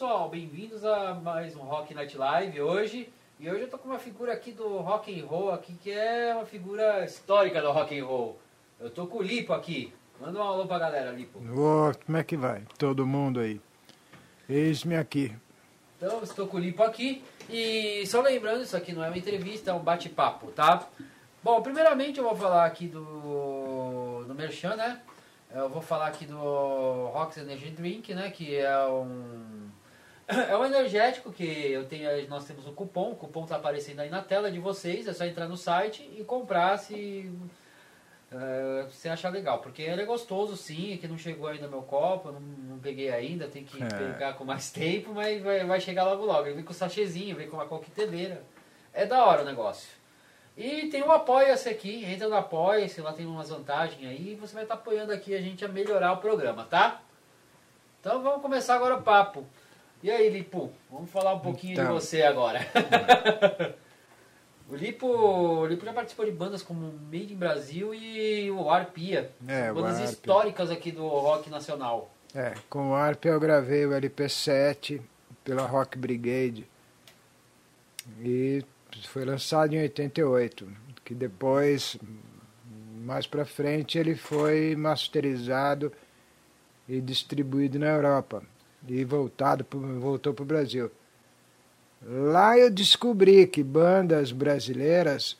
pessoal, bem-vindos a mais um Rock Night Live hoje. E hoje eu tô com uma figura aqui do rock and roll aqui que é uma figura histórica do rock and roll. Eu tô com o Lipo aqui. Manda um alô pra galera, Lipo. Ô, como é que vai? Todo mundo aí. Eis-me aqui. Então, estou com o Lipo aqui. E só lembrando, isso aqui não é uma entrevista, é um bate-papo, tá? Bom, primeiramente eu vou falar aqui do, do Merchan, né? Eu vou falar aqui do Rox Energy Drink, né? Que é um é um energético que eu tenho, nós temos um cupom, o cupom está aparecendo aí na tela de vocês, é só entrar no site e comprar se uh, você achar legal, porque ele é gostoso sim, é que não chegou ainda no meu copo, não, não peguei ainda, tem que é. pegar com mais tempo, mas vai, vai chegar logo logo. Ele vem com sachêzinho, vem com uma coqueteleira, é da hora o negócio. E tem o Apoia-se aqui, entra no Apoia-se, lá tem umas vantagens aí, e você vai estar tá apoiando aqui a gente a melhorar o programa, tá? Então vamos começar agora o papo. E aí, Lipo, vamos falar um pouquinho então. de você agora. o, Lipo, o Lipo já participou de bandas como Made in Brasil e o Arpia. É, bandas Arpia. históricas aqui do rock nacional. É, com o Arpia eu gravei o LP7 pela Rock Brigade. E foi lançado em 88, que depois, mais pra frente, ele foi masterizado e distribuído na Europa e voltado voltou para o Brasil. Lá eu descobri que bandas brasileiras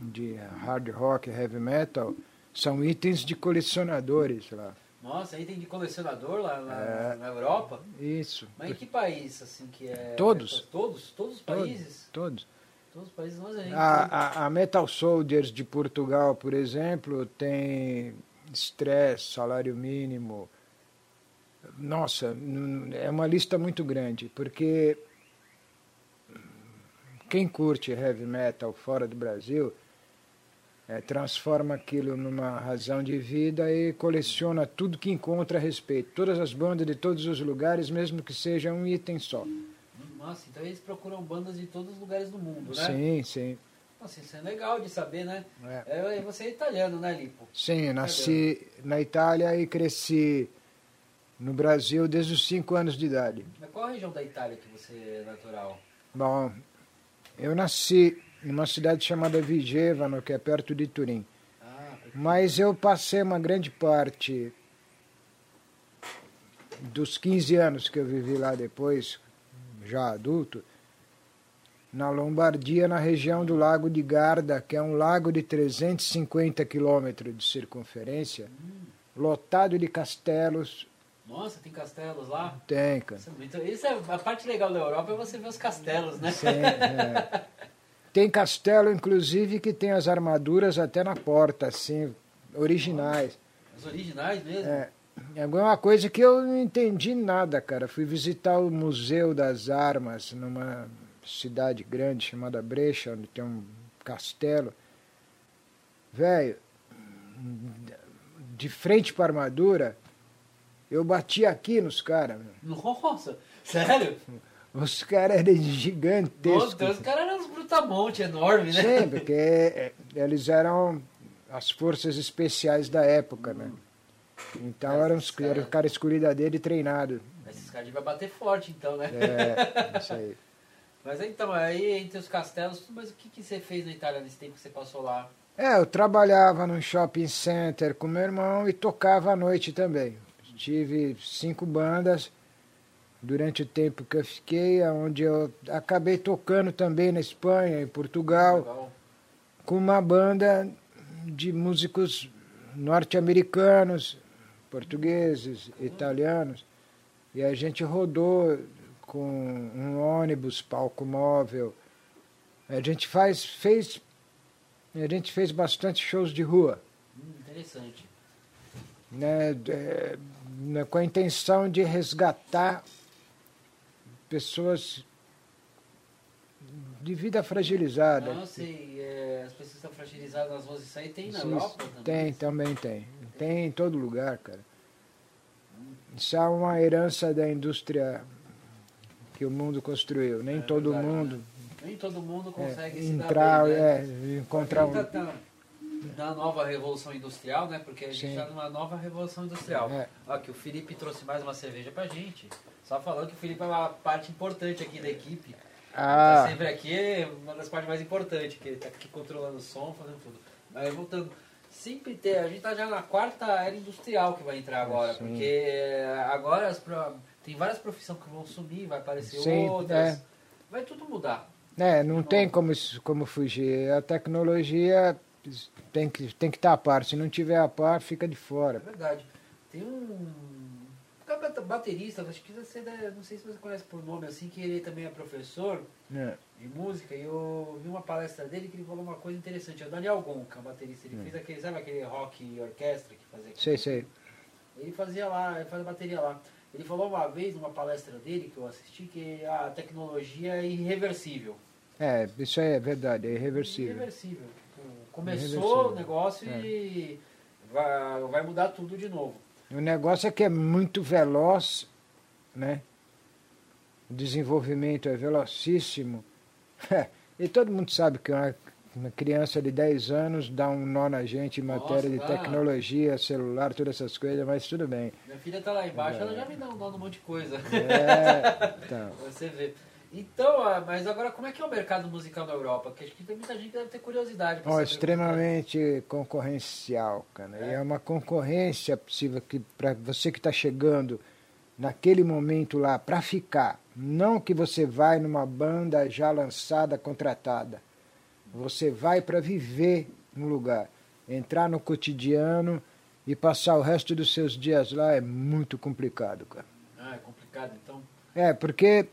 de hard rock, heavy metal, são itens de colecionadores lá. Nossa, item de colecionador lá, lá é, na Europa? Isso. Mas em que país, assim, que é... Todos. Todos? Todos os países? Todos. Todos os países, mas a gente... A, a, a Metal Soldiers de Portugal, por exemplo, tem stress, salário mínimo, nossa, é uma lista muito grande, porque quem curte heavy metal fora do Brasil é, transforma aquilo numa razão de vida e coleciona tudo que encontra a respeito. Todas as bandas de todos os lugares, mesmo que seja um item só. Nossa, então eles procuram bandas de todos os lugares do mundo, né? Sim, sim. Nossa, isso é legal de saber, né? É. É, você é italiano, né, Lipo? Sim, nasci na Itália e cresci no Brasil desde os 5 anos de idade. Mas qual a região da Itália que você é natural? Bom, eu nasci em uma cidade chamada Vigevano, que é perto de Turim. Ah, Mas eu passei uma grande parte dos 15 anos que eu vivi lá depois, já adulto, na Lombardia, na região do Lago de Garda, que é um lago de 350 quilômetros de circunferência, hum. lotado de castelos, nossa, tem castelos lá? Tem, cara. Isso é, muito... Isso é a parte legal da Europa é você ver os castelos, né? Sim, é. Tem castelo, inclusive, que tem as armaduras até na porta, assim, originais. Os originais mesmo? É. É uma coisa que eu não entendi nada, cara. Fui visitar o Museu das Armas numa cidade grande chamada Brecha, onde tem um castelo. Velho, de frente para a armadura, eu bati aqui nos caras. Nossa, sério? Os caras eram gigantescos. Os caras eram uns brutamontes enormes, né? Sim, porque é, eles eram as forças especiais da época, né? Então eram os cara... era cara escuridade e treinado. Esses caras deviam bater forte, então, né? É, isso aí. Mas então, aí entre os castelos, mas o que, que você fez na Itália nesse tempo que você passou lá? É, eu trabalhava num shopping center com meu irmão e tocava à noite também tive cinco bandas durante o tempo que eu fiquei, onde eu acabei tocando também na Espanha, em Portugal, Legal. com uma banda de músicos norte-americanos, portugueses, italianos, e a gente rodou com um ônibus, palco móvel. A gente faz, fez, a gente fez bastante shows de rua. Hum, interessante. Né, é, né, com a intenção de resgatar pessoas de vida fragilizada. Não, sei, é, as pessoas estão fragilizadas nas ruas, isso aí tem na Sim, Europa também? Tem, também tem. Tem em todo lugar, cara. Isso é uma herança da indústria que o mundo construiu. Nem é, todo verdade, mundo. Né? Nem todo mundo consegue é, entrar, bem, né? é, encontrar um. Tá, tá, da nova revolução industrial, né? Porque a gente está numa nova revolução industrial. É. Que o Felipe trouxe mais uma cerveja pra gente. Só falando que o Felipe é uma parte importante aqui da equipe. Tá Ah, sempre aqui, é uma das partes mais importantes, que ele tá aqui controlando o som, fazendo tudo. Mas voltando, sempre ter, a gente tá já na quarta era industrial que vai entrar agora, Sim. porque é, agora as tem várias profissões que vão sumir, vai aparecer Sim, outras. é. Vai tudo mudar. é, não tem como, como fugir. A tecnologia tem que tem que estar a par. Se não tiver a par, fica de É fora. verdade. Tem um baterista, acho que você deve- não sei se você conhece por nome assim, que ele também é professor É. de música e eu vi uma palestra dele que ele falou uma coisa interessante. É o Daniel Gonca, o baterista. Ele fez aquele, sabe aquele rock e orquestra que fazia? Sei, sei. Ele fazia lá, ele fazia bateria lá. Ele falou uma vez numa palestra dele que eu assisti que a tecnologia é irreversível. É, isso é verdade, é irreversível. Irreversível. Começou o negócio e vai, vai mudar tudo de novo. O negócio é que é muito veloz, né? O desenvolvimento é velocíssimo. e todo mundo sabe que uma, uma criança de 10 anos dá um nó na gente em Nossa, matéria de dá. tecnologia, celular, todas essas coisas, mas tudo bem. Minha filha tá lá embaixo, ela já me dá um nó num monte de coisa. É, então. Você vê. Então, ah, mas agora como é que é o mercado musical na Europa? Porque acho que tem muita gente que deve ter curiosidade. saber extremamente concorrencial, cara. E É. é uma concorrência possível que para você que está chegando naquele momento lá para ficar, não que você vai numa banda já lançada, contratada. Você vai para viver no lugar, entrar no cotidiano e passar o resto dos seus dias lá é muito complicado, cara. Ah, é complicado, então. É, porque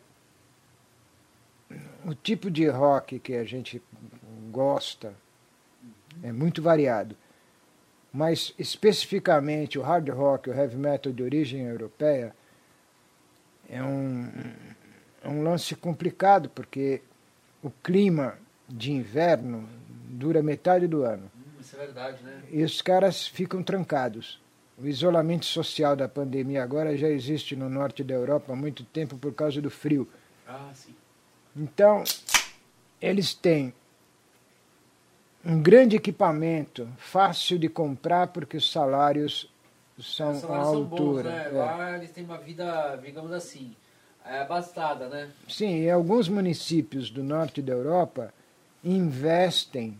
o tipo de rock que a gente gosta é muito variado. Mas especificamente o hard rock, o heavy metal de origem europeia, é um, é um lance complicado, porque o clima de inverno dura metade do ano. Isso é verdade, né? E os caras ficam trancados. O isolamento social da pandemia agora já existe no norte da Europa há muito tempo por causa do frio. Ah, sim. Então, eles têm um grande equipamento, fácil de comprar porque os salários são Os à salários são bons, altura. né? é. Lá eles têm uma vida, digamos assim, é, abastada, né? Sim, e alguns municípios do norte da Europa investem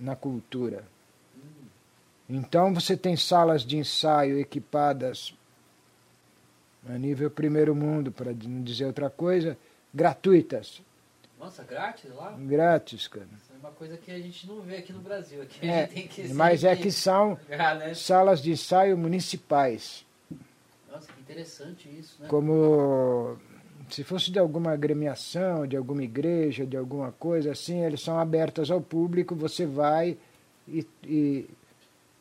na cultura. Então você tem salas de ensaio equipadas a nível primeiro mundo, para não dizer outra coisa, gratuitas, Nossa, grátis lá? grátis, cara. Isso é uma coisa que a gente não vê aqui no Brasil. Aqui É, mas é que são pagar, né? salas de ensaio municipais, Nossa, que interessante isso, né? como se fosse de alguma agremiação, de alguma igreja, de alguma coisa assim, eles são abertas ao público, você vai e, e,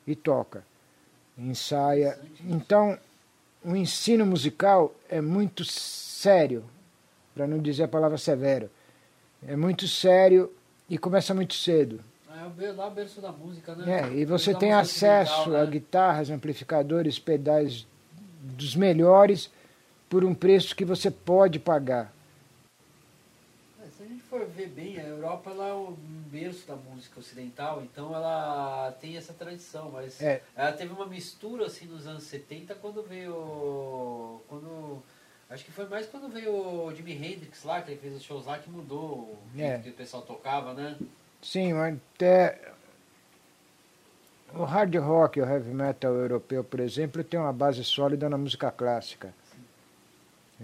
e toca, ensaia. Então, o ensino musical é muito sério, para não dizer a palavra severo. É muito sério e começa muito cedo. É o lá o berço da música, né? É, e você tem acesso a né? guitarras, amplificadores, pedais dos melhores por um preço que você pode pagar. É, Se a gente for ver bem, a Europa ela é um berço da música ocidental, então ela tem essa tradição, mas É. ela teve uma mistura assim nos anos 70 quando veio. Quando. Acho que foi mais quando veio o Jimi Hendrix lá, que ele fez os shows lá que mudou o É. que o pessoal tocava, né? Sim, até o hard rock, o heavy metal europeu, por exemplo, tem uma base sólida na música clássica.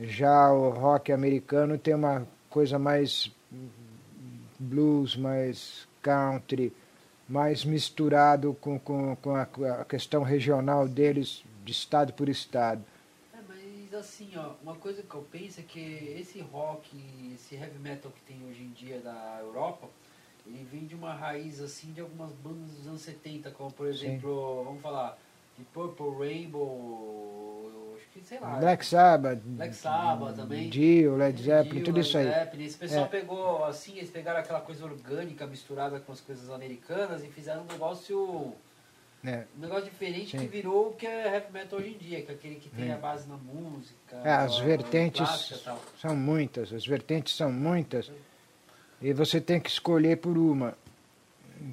Já o rock americano tem uma coisa mais blues, mais country, mais misturado com, com, com a, com a questão regional deles, de estado por estado. Mas assim, ó, uma coisa que eu penso é que esse rock, esse heavy metal que tem hoje em dia da Europa, ele vem de uma raiz assim de algumas bandas dos anos 70, como por exemplo, vamos falar, de Purple Rainbow, acho que sei lá. Black Sabbath, Black Sabbath também. Dio, Led Zeppelin, Dio, tudo Led isso aí. Zeppelin. Esse pessoal É. pegou, assim, eles pegaram aquela coisa orgânica misturada com as coisas americanas e fizeram um negócio É. um negócio diferente Sim. que virou o que é heavy metal hoje em dia, que é aquele que tem a base na música. É, as a- vertentes tal. são muitas, as vertentes são muitas, e você tem que escolher por uma.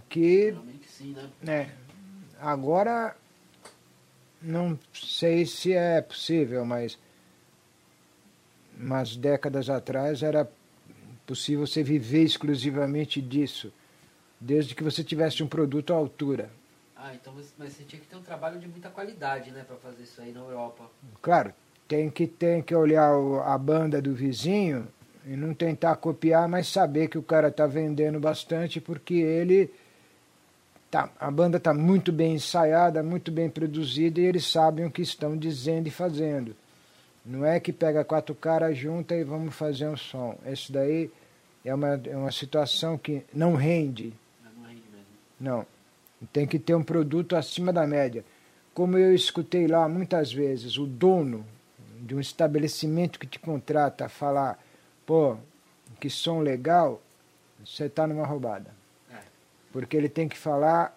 que sim, né? né, agora não sei se é possível, mas umas décadas atrás era possível você viver exclusivamente disso, desde que você tivesse um produto à altura. Ah, então você, mas você tinha que ter um trabalho de muita qualidade, né, pra fazer isso aí na Europa. Claro, tem que, tem que olhar o- a banda do vizinho e não tentar copiar, mas saber que o cara está vendendo bastante porque ele. Tá, a banda está muito bem ensaiada, muito bem produzida e eles sabem o que estão dizendo e fazendo. Não é que pega quatro caras junta e vamos fazer um som. Isso daí é uma, é uma situação que não rende. Mas não rende mesmo. Não. Tem que ter um produto acima da média. Como eu escutei lá muitas vezes, o dono de um estabelecimento que te contrata falar, pô, que som legal, você está numa roubada. É. Porque ele tem que falar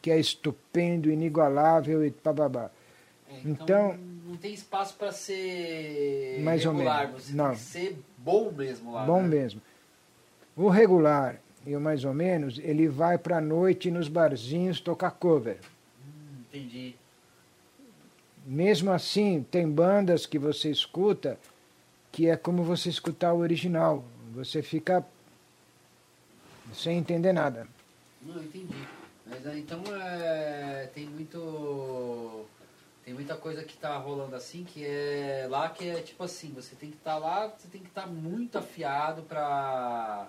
que é estupendo, inigualável e bababá. É, então, Então- não tem espaço pra ser Mais ou regular, menos. você Não. tem que ser bom mesmo lá. Bom né? mesmo. O regular e mais ou menos, ele vai para a noite nos barzinhos tocar cover. Hum, entendi. Mesmo assim, tem bandas que você escuta que é como você escutar o original. Você fica sem entender nada. Não, entendi. Mas aí, então é, tem muito. Tem muita coisa que tá rolando assim, que é lá que é tipo assim, você tem que estar lá, você tem que estar muito afiado pra.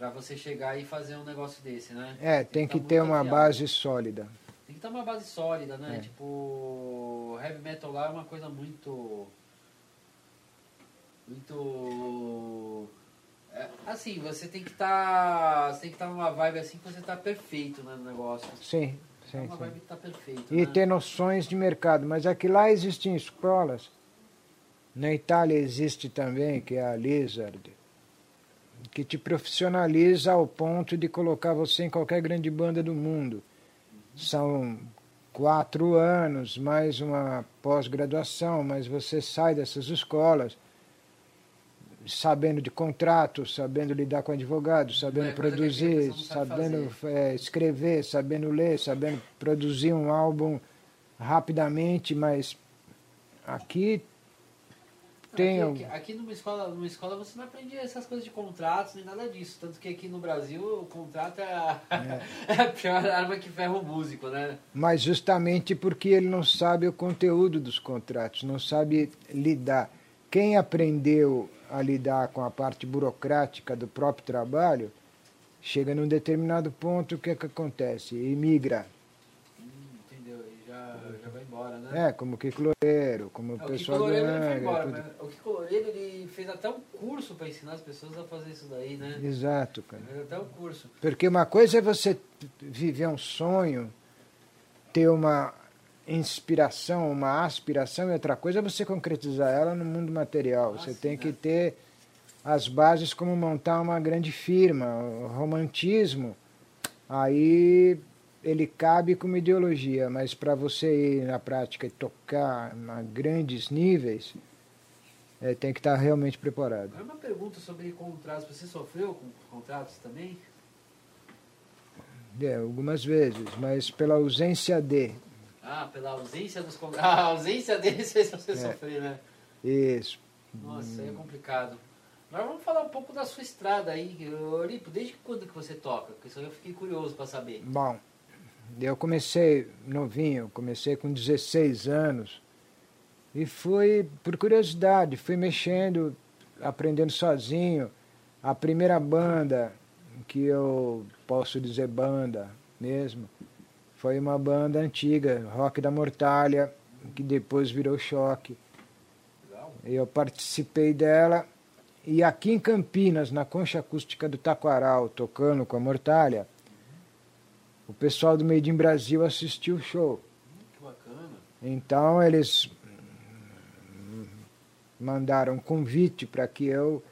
Pra você chegar e fazer um negócio desse, né? É, tem que tá ter muito uma afiado. base sólida. Tem que ter uma base sólida, né? É. Tipo, heavy metal lá é uma coisa muito. Muito. é, assim, você tem que estar. você tem que estar numa vibe assim que você tá perfeito né, no negócio. Sim, É sim, uma sim. vibe que tá perfeito. E né? ter noções de mercado. Mas aqui lá existem escolas. Na Itália existe também, que é a Lizard, que te profissionaliza ao ponto de colocar você em qualquer grande banda do mundo. São quatro anos, mais uma pós-graduação, mas você sai dessas escolas sabendo de contrato, sabendo lidar com advogados, sabendo É, produzir, sabendo é, escrever, sabendo ler, sabendo produzir um álbum rapidamente, mas aqui tem Aqui, aqui, aqui numa escola, numa escola você não aprende essas coisas de contratos nem nada disso. Tanto que aqui no Brasil o contrato é a, é a pior arma que ferra o músico, né? mas justamente porque ele não sabe o conteúdo dos contratos, não sabe lidar. Quem aprendeu a lidar com a parte burocrática do próprio trabalho, chega num determinado ponto, o que, é que acontece? Imigra. Hum, entendeu? E já, já vai embora, né? É, como Kiko Loureiro, como o É, o Kiko pessoal do Loureiro ele foi embora, tudo. mas o Kiko Loureiro ele fez até um curso para ensinar as pessoas a fazer isso daí, né? Exato, cara. Fez até um curso. Porque uma coisa é você viver um sonho, ter uma inspiração, uma aspiração, e outra coisa é você concretizar ela no mundo material. Ah, Você sim, tem né? que ter as bases como montar uma grande firma. O romantismo, aí ele cabe como ideologia, mas para você ir na prática e tocar a grandes níveis, eh, tem que estar realmente preparado. Uma pergunta sobre contratos. Você sofreu com contratos também? É, algumas vezes, mas pela ausência de. Ah, pela ausência dos contratos. Ah, a ausência deles fez você É. sofrer, né? Isso. Nossa, aí é complicado. Agora vamos falar um pouco da sua estrada aí. Ô, Lipo, desde quando que você toca? Porque isso eu fiquei curioso para saber. Bom, eu comecei novinho, comecei com 16 anos e fui, por curiosidade, fui mexendo, aprendendo sozinho. A primeira banda que eu posso dizer banda mesmo, foi uma banda antiga, Rock da Mortalha, que depois virou Choque. Eu participei dela e aqui em Campinas, na Concha Acústica do Taquaral, tocando com a Mortalha, o pessoal do Made in Brasil assistiu o show. Que bacana. Então eles mandaram um convite para que eu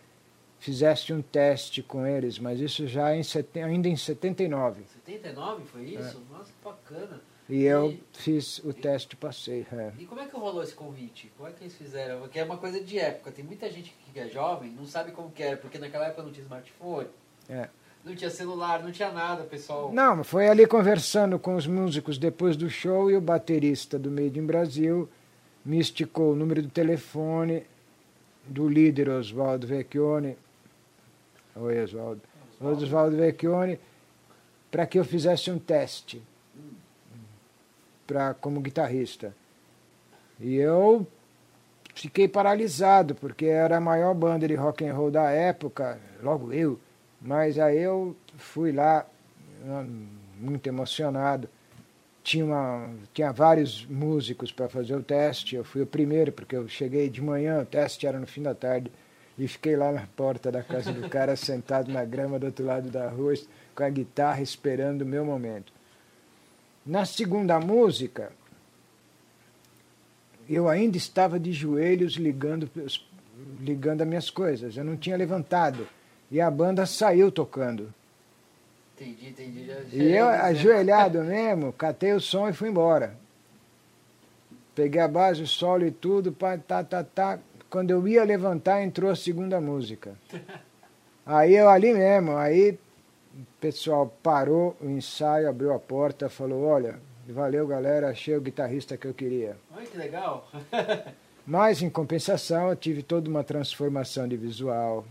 fizesse um teste com eles, mas isso já em seten- ainda em 79. 79 foi isso? Nossa, que bacana. E eu E- fiz o teste e passei. é. E como é que rolou esse convite? Como é que eles fizeram? Porque é uma coisa de época. Tem muita gente que é jovem, não sabe como que era, porque naquela época não tinha smartphone. É. Não tinha celular, não tinha nada, pessoal. Não, foi ali conversando com os músicos depois do show e o baterista do Made in Brasil me esticou o número do telefone do líder Oswaldo Vecchione. Oi, Oswaldo. Oswaldo Vecchione, para que eu fizesse um teste pra, como guitarrista. E eu fiquei paralisado, porque era a maior banda de rock and roll da época, logo eu. Mas aí eu fui lá, muito emocionado. Tinha, uma, tinha vários músicos para fazer o teste. Eu fui o primeiro, porque eu cheguei de manhã, o teste era no fim da tarde. E fiquei lá na porta da casa do cara, sentado na grama do outro lado da rua, com a guitarra, esperando o meu momento. Na segunda música, eu ainda estava de joelhos ligando, ligando as minhas coisas. Eu não tinha levantado. E a banda saiu tocando. Entendi, entendi. Já, já E eu, ajoelhado mesmo, catei o som e fui embora. Peguei a base, o solo e tudo, pá, tá, tá, tá. Quando eu ia levantar, entrou a segunda música. Aí eu ali mesmo, aí o pessoal parou o ensaio, abriu a porta, falou, olha, valeu galera, achei o guitarrista que eu queria. Olha que legal. Mas, em compensação, eu tive toda uma transformação de visual,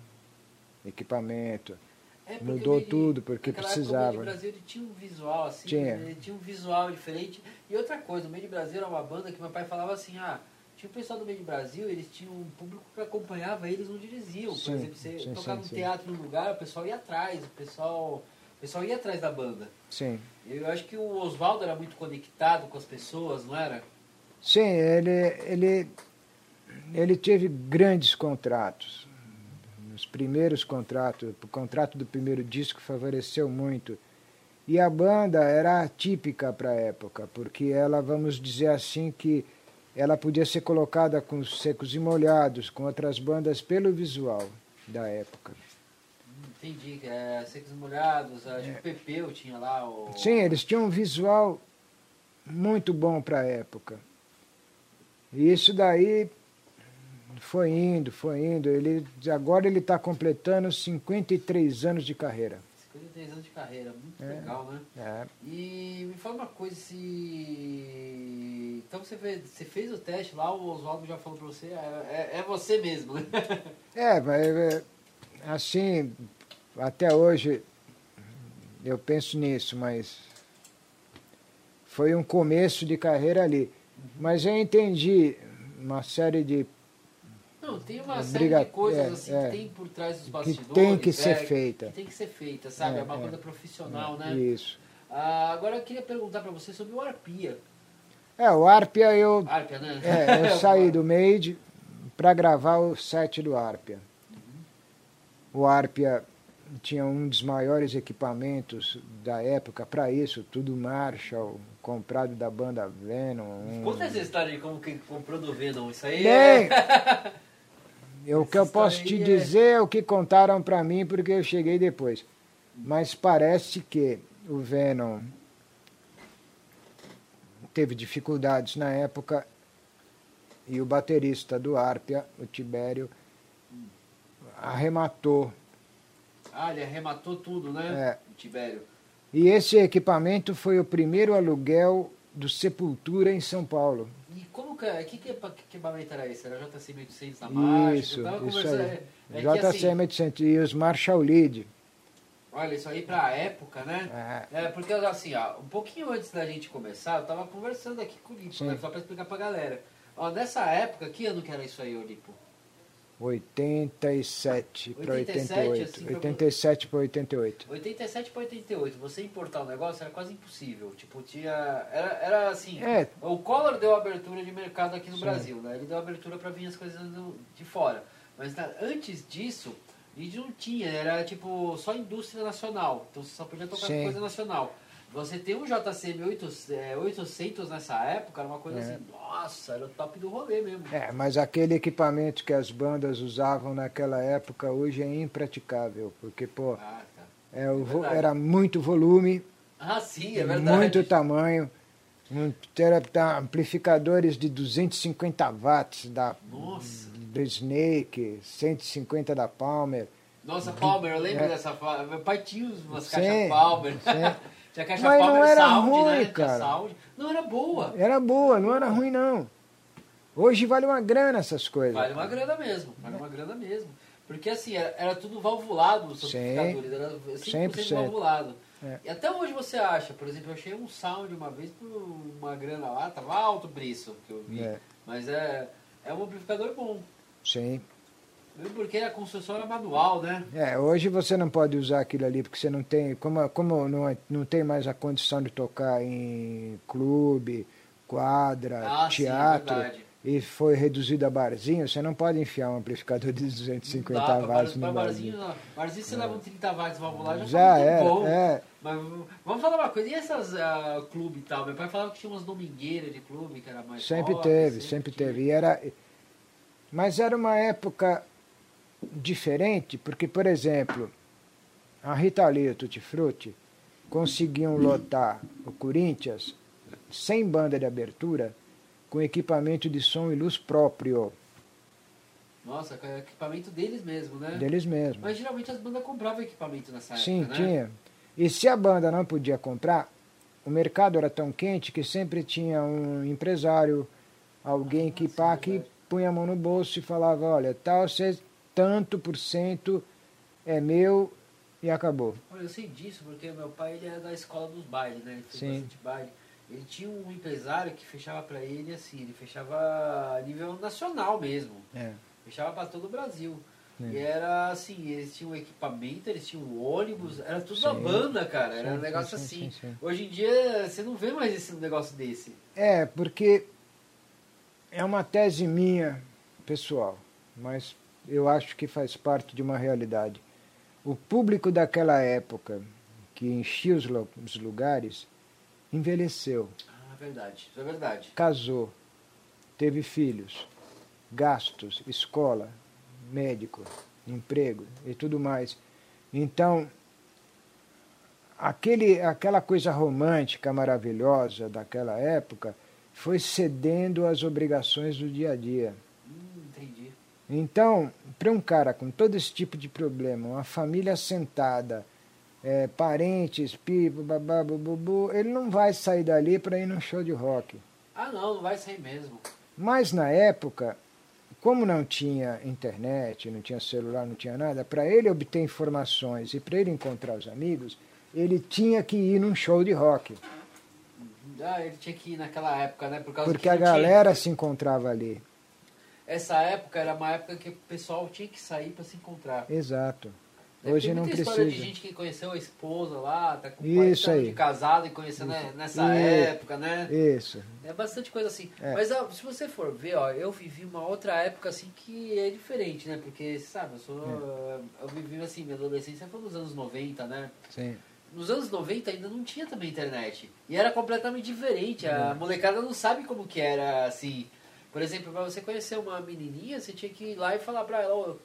equipamento. É Mudou Made- tudo, porque precisava. O Brasil ele tinha um visual assim, Tinha. ele tinha um visual diferente. E outra coisa, o Made Brasil era uma banda que meu pai falava assim, ah, tinha o pessoal do Made Brasil, eles tinham um público que acompanhava eles onde eles iam. Por Sim, exemplo, você sim, tocava sim, sim. teatro num lugar, o pessoal ia atrás, o pessoal, o pessoal ia atrás da banda. Sim. Eu acho que o Oswaldo era muito conectado com as pessoas, não era? Sim, ele, ele, ele teve grandes contratos. Os primeiros contratos, o contrato do primeiro disco favoreceu muito. E a banda era atípica para a época, porque ela, vamos dizer assim, que ela podia ser colocada com os secos e molhados, com outras bandas, pelo visual da época. Entendi, é Secos e Molhados, que o Pepeu tinha lá o... É. Sim, eles tinham um visual muito bom para a época. E isso daí foi indo, foi indo. Ele, agora ele está completando 53 anos de carreira. 53 anos de carreira, muito É. legal, né? É. E me fala uma coisa, se. Então você fez, você fez o teste lá, o Oswaldo já falou pra você, é, é- é você mesmo, né? É, mas é, assim, até hoje eu penso nisso, mas foi um começo de carreira ali. Mas eu entendi uma série de Não, tem uma Obriga- série de coisas é, assim é. que tem por trás dos que bastidores. tem que ser é, feita. Que tem que ser feita, sabe? É, É, uma é. banda profissional, né? Isso. Ah, agora eu queria perguntar pra você sobre o Arpia. É, o Arpia eu, Arpia, né? é, eu saí do Made para gravar o set do Arpia. O Arpia tinha um dos maiores equipamentos da época para isso, tudo Marshall, comprado da banda Venom. um- Conta essa história de como que comprou do Venom. Isso aí Bem, é. eu- o que eu posso te é- dizer é o que contaram para mim, porque eu cheguei depois. Mas parece que o Venom teve dificuldades na época e o baterista do Arpia, o Tibério, arrematou. Ah, ele arrematou tudo, né? É. O Tibério. E esse equipamento foi o primeiro aluguel do Sepultura em São Paulo. Como que, que, que, que equipamento era esse? Era JC 1800 na marcha? Isso, tava isso aí. é- é que, assim, JCM 800 e os Marshall Lead. Olha, isso aí pra época, né? É, É, porque assim, ó, um pouquinho antes da gente começar, eu tava conversando aqui com o Lipo, né? Só pra explicar pra galera. Ó, nessa época, que ano que era isso aí, Lipo? 87 para 87, 88. assim, pra- 87 para 88. 87 pra 88, você importar um negócio era quase impossível. Tipo, tinha. Era, era assim. É, O Collor deu abertura de mercado aqui no Sim. Brasil, né? Ele deu abertura para vir as coisas do- de fora. Mas na- antes disso, a gente não tinha, era tipo só indústria nacional. Então você só podia tocar Sim. coisa nacional. Você ter um JCM 800, é, 800 nessa época era uma coisa É. assim, nossa, era o top do rolê mesmo. é, mas aquele equipamento que as bandas usavam naquela época hoje é impraticável, porque pô, Ah, tá. é, verdade. era muito volume, Ah, sim, é verdade. muito tamanho, era tá, amplificadores de 250 watts da, Nossa. do Snake, 150 da Palmer. Nossa, Palmer, eu lembro É. dessa. Meu pai tinha umas Sim, caixas Palmer. sim. Tinha caixa Mas não era Sound, ruim, né? Cara. Sound. Não, era boa. Era boa, não era ruim não. Hoje vale uma grana essas coisas. Vale uma grana mesmo, vale uma grana mesmo. Porque assim, era, era tudo valvulado os amplificadores, era 100%, 100%. valvulado. É. E até hoje você acha, por exemplo, eu achei um sound uma vez por uma grana lá, tava alto o preço que eu vi. É. Mas é, é um amplificador bom. Sim. Porque a construção era manual, né? É, hoje você não pode usar aquilo ali porque você não tem, como, como não, é- não tem mais a condição de tocar em clube, quadra, Ah, sim, teatro, verdade. e foi reduzido a barzinho, você não pode enfiar um amplificador de 250 Não dá, watts no barzinho, barzinho. não. Barzinho você leva um 30 watts valvular, já, Já tá era, bom. é. Mas vamos falar uma coisa, e essas clube e tal? Meu pai falava que tinha umas domingueiras de clube que era mais Sempre rock, teve, assim, sempre tinha. teve. E era, mas era uma época diferente, porque, por exemplo, a Rita Lee e o Tutti Frutti conseguiam lotar o Corinthians sem banda de abertura, com equipamento de som e luz próprio Nossa, com equipamento deles mesmo, né? deles mesmos. Mas geralmente as bandas compravam equipamento nessa Sim, época, né? tinha. E se a banda não podia comprar, o mercado era tão quente que sempre tinha um empresário, alguém que sim, pá, que punha a mão no bolso e falava, olha, tal, você tanto por cento é meu e acabou. Olha, eu sei disso porque meu pai ele era da escola dos bailes, né? Ele fez Sim. bastante baile. Ele tinha um empresário que fechava pra ele assim, ele fechava a nível nacional mesmo. É. Fechava pra todo o Brasil. É. E era assim, eles tinham equipamento, eles tinham ônibus, era tudo Sim. da banda, cara. Era Sim, um negócio sim, assim. sim, sim. Hoje em dia você não vê mais esse negócio desse. É, porque é uma tese minha, pessoal, mas eu acho que faz parte de uma realidade. O público daquela época, que enchia os, os lugares, envelheceu, Ah, verdade. Isso é verdade. casou, teve filhos, gastos, escola, médico, emprego e tudo mais. Então, aquele, aquela coisa romântica, maravilhosa daquela época foi cedendo às obrigações do dia a dia. Então, para um cara com todo esse tipo de problema, uma família assentada, é, parentes, pipo, babá, bubu, ele não vai sair dali para ir num show de rock. Ah não, não vai sair mesmo. Mas na época, como não tinha internet, não tinha celular, não tinha nada, para ele obter informações e para ele encontrar os amigos, ele tinha que ir num show de rock. Ah, ele tinha que ir naquela época, né? Por causa Porque que a não tinha- galera se encontrava ali. Essa época era uma época que o pessoal tinha que sair pra se encontrar. Exato. Deve Hoje não precisa. de gente que conheceu a esposa lá, tá com Isso 40 anos aí. de casado e conheceu né, nessa Isso. época, né? Isso. É bastante coisa assim. É. Mas ó, se você for ver, ó, eu vivi uma outra época assim que é diferente, né? Porque, sabe, eu sou. É. Eu vivi assim, minha adolescência foi nos anos 90, né? Sim. Nos anos 90 ainda não tinha também internet. E era completamente diferente. A molecada não sabe como que era assim. Por exemplo, pra você conhecer uma menininha, você tinha que ir lá e falar pra ela, "Ô,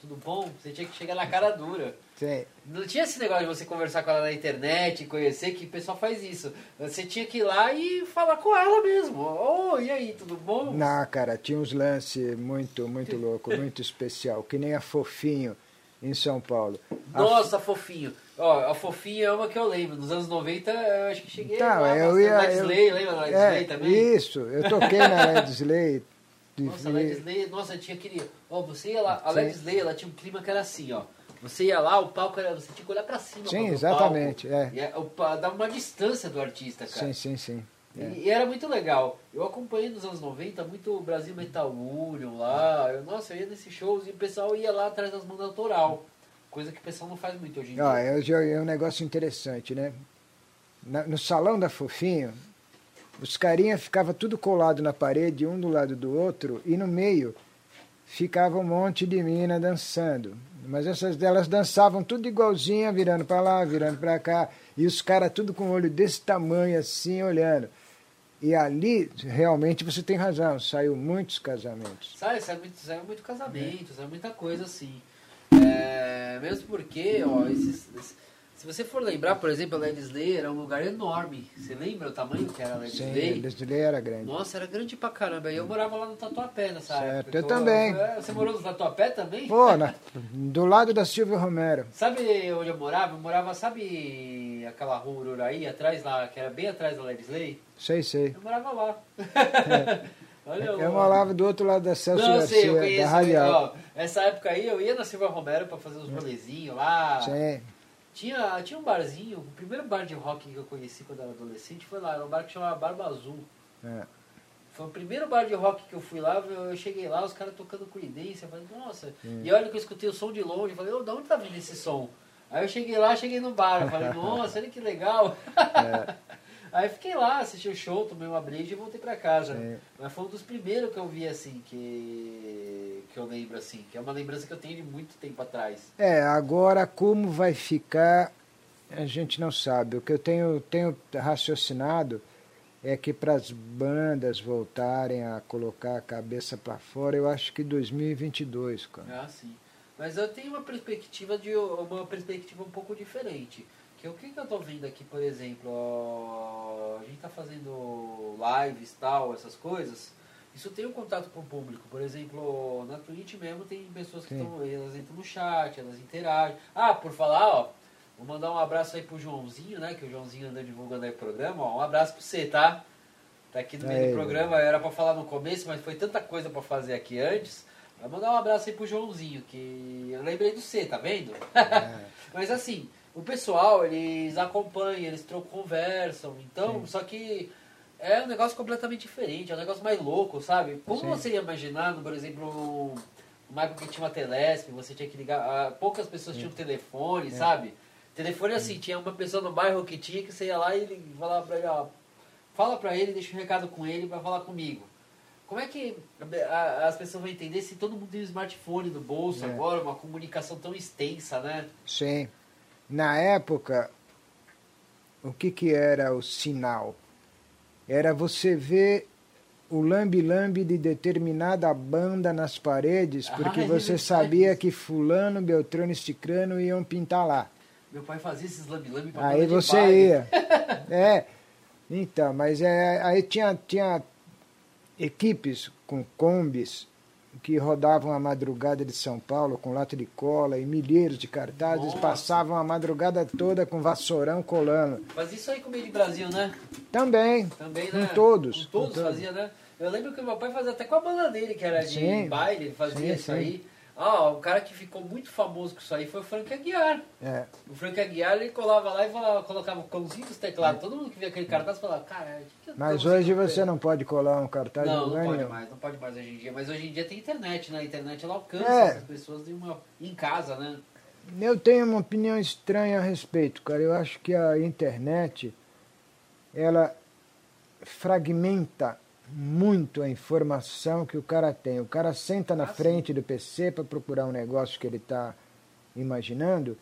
tudo bom? Você tinha que chegar na cara dura. Sim. Não tinha esse negócio de você conversar com ela na internet, conhecer, que o pessoal faz isso. Você tinha que ir lá e falar com ela mesmo. Ô, e aí, tudo bom? Não, cara, tinha uns lances muito, muito louco, muito especial, que nem a Fofinho em São Paulo. A Nossa, fofinho. Ó, a fofinha é uma que eu lembro. Nos anos 90, eu acho que cheguei Então, lá. eu ia. Led eu- Slay, lembra da Led é, Slay também? Isso, eu toquei na Led Slay. Nossa, a Led Slay, nossa, tinha aquele. Ó, você ia lá, a. Led Slay, ela tinha um clima que era assim, ó. Você ia lá, o palco era. Você tinha que olhar pra cima. Sim, o exatamente, palco. é. E é, o dava uma distância do artista, cara. Sim, sim, sim. É. E, e era muito legal. Eu acompanhei nos anos 90 muito Brasil Metal Union lá. Eu, nossa, eu ia nesses shows e o pessoal ia lá atrás das bandas autoral. Coisa que o pessoal não faz muito hoje em Ó, dia. é, é um negócio interessante, né? Na- no salão da Fofinho, os carinha ficava tudo colado na parede, um do lado do outro, e no meio ficava um monte de mina dançando. Mas essas delas dançavam tudo igualzinha, virando para lá, virando para cá, e os caras tudo com o olho desse tamanho assim, olhando. E ali, realmente, você tem razão, saiu muitos casamentos. Sabe, saiu muito, saiu muito casamento, saiu muita coisa assim. É, mesmo porque, ó, esses, esses- Se você for lembrar, por exemplo, a Levisley era um lugar enorme. Você lembra o tamanho que era a Sim, Levisley? Lesley era grande. Nossa, era grande pra caramba. E eu morava lá no Tatuapé nessa Certo, época. eu também. É, Você morou no Tatuapé também? Pô, na- do lado da Silvio Romero. Sabe onde eu morava? Eu morava, sabe aquela rua Ururaí, atrás lá, que era bem atrás da Levisley? Sei, sei. Eu morava lá. Olha, Eu morava do outro lado da Celso Não, Garcia, sei, eu da conheço. Radial. Ó, essa época aí eu ia na Silva Romero pra fazer uns rolezinhos lá. Sim. Tinha, tinha um barzinho, o primeiro bar de rock que eu conheci quando eu era adolescente foi lá, era um bar que chamava Barba Azul. É. Foi o primeiro bar de rock que eu fui lá, eu cheguei lá, os caras tocando Creedence, eu falei, nossa. E olha que eu escutei o som de longe, eu falei, de onde tá vindo esse som? Aí eu cheguei lá, cheguei no bar, eu falei, nossa, olha que legal. Aí fiquei lá, assisti o show, tomei uma breja e voltei pra casa. Sim. Mas foi um dos primeiros que eu vi assim, que, que eu lembro assim, que é uma lembrança que eu tenho de muito tempo atrás. É, agora como vai ficar, a gente não sabe. O que eu tenho, tenho raciocinado é que para as bandas voltarem a colocar a cabeça para fora, eu acho que 2022, cara. Ah, sim. Mas eu tenho uma perspectiva de uma perspectiva um pouco diferente. Que o que, que eu tô vendo aqui, por exemplo, ó, a gente tá fazendo lives tal, essas coisas. Isso tem um contato com o público. Por exemplo, na Twitch mesmo tem pessoas que estão, elas entram no chat, elas interagem. Ah, por falar, ó, vou mandar um abraço aí pro Joãozinho, né? Que o Joãozinho anda divulgando aí o programa, ó. Um abraço pra você, tá? Tá aqui no meio Aí, do programa, era pra falar no começo, mas foi tanta coisa pra fazer aqui antes. Vai mandar um abraço aí pro Joãozinho, que eu lembrei do C, tá vendo? Mas assim, o pessoal, eles acompanham, eles trocam, conversam, então, só que é um negócio completamente diferente, é um negócio mais louco, sabe? Como Sim. você ia imaginar, por exemplo, uma época que tinha uma Telesp, você tinha que ligar, ah, poucas pessoas tinham telefone, sabe? Telefone assim, tinha uma pessoa no bairro que tinha que você ia lá e ele falava pra ele, ó, fala pra ele, deixa um recado com ele pra falar comigo. Como é que as pessoas vão entender se todo mundo tem um smartphone no bolso É. agora, uma comunicação tão extensa, né? Sim. Na época, o que, que era o sinal? Era você ver o lambe-lambe de determinada banda nas paredes, porque Ah, é você sabia que fulano, Beltrano e Cicrano iam pintar lá. Meu pai fazia esses lambi-lambi pra Aí você ia. É. Então, mas é, aí tinha, tinha equipes com combis que rodavam a madrugada de São Paulo com lata de cola e milheiros de cartazes, Nossa. passavam a madrugada toda com vassourão colando. Mas isso aí com o meio Brasil, né? Também, Também, Com né? todos, Com todos com todos. fazia, né? Eu lembro que meu pai fazia até com a banda dele, que era de Sim. baile, ele fazia Sim, isso sim. aí. Ah, o cara que ficou muito famoso com isso aí foi o Frank Aguiar. é, O Frank Aguiar, ele colava lá e falava, colocava o cãozinho dos teclados. Todo mundo que via aquele cartaz falava, cara, o que que eu mas hoje fazendo?" você não pode colar um cartaz Não, não pode nenhum. mais, não pode mais hoje em dia. Mas hoje em dia tem internet, né? A internet ela alcança É. essas pessoas de uma, em casa, né? Eu tenho uma opinião estranha a respeito, cara. Eu acho que a internet ela fragmenta muito a informação que o cara tem. O cara senta na Ah, frente do PC para procurar um negócio que ele está imaginando,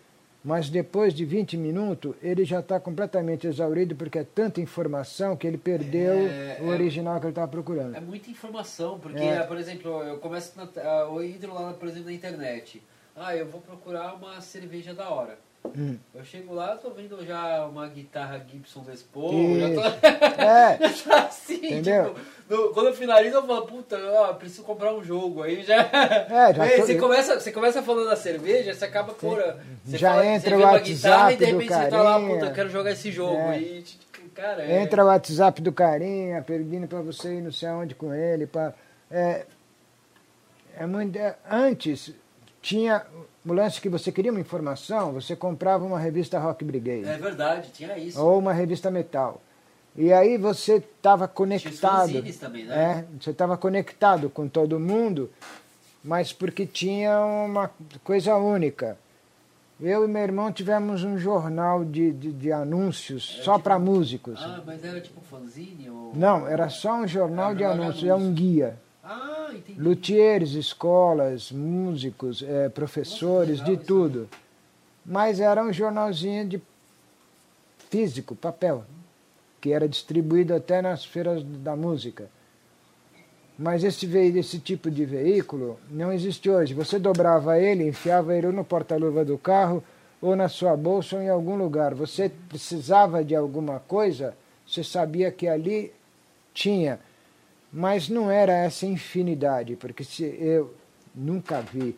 mas depois de 20 minutos ele já está completamente exaurido porque é tanta informação que ele perdeu É, o é. original que ele estava procurando. É muita informação, porque, É. ah, por exemplo, eu começo, na, ah, eu entro lá, por exemplo, na internet. Ah, eu vou procurar uma cerveja da hora. Hum. Eu chego lá, tô vendo já uma guitarra Gibson Les Paul, já tô... É, já tá assim, Entendeu? tipo, no- quando eu finalizo eu falo, puta, ó, preciso comprar um jogo, aí já... É, já Aí tô- você, começa, você começa falando da cerveja, você acaba por... Você Já fala- entra você o WhatsApp guitarra e de repente você tá lá, puta, eu quero jogar esse jogo, É. e, tipo, cara, é... Entra o WhatsApp do carinha, pedindo para você ir não sei aonde com ele. Pra, é, é muito, é, antes tinha o lance que você queria uma informação, você comprava uma revista Rock Brigade É verdade, tinha isso. ou uma revista Metal. E aí você estava conectado. fanzines também, né? É, você estava conectado com todo mundo, mas porque tinha uma coisa única. Eu e meu irmão tivemos um jornal de, de, de anúncios Era só tipo- para músicos. Ah, mas era tipo fanzine? Ou... Não, era só um jornal Era de anúncios, é um guia. Ah, Luthiers, escolas, músicos, eh, professores, Nossa, de tudo. Mas era um jornalzinho de físico, papel, que era distribuído até nas feiras da música. Mas esse, esse tipo de veículo não existe hoje. Você dobrava ele, enfiava ele no porta-luva do carro ou na sua bolsa ou em algum lugar. Você precisava de alguma coisa, você sabia que ali tinha. Mas não era essa infinidade, porque se eu nunca vi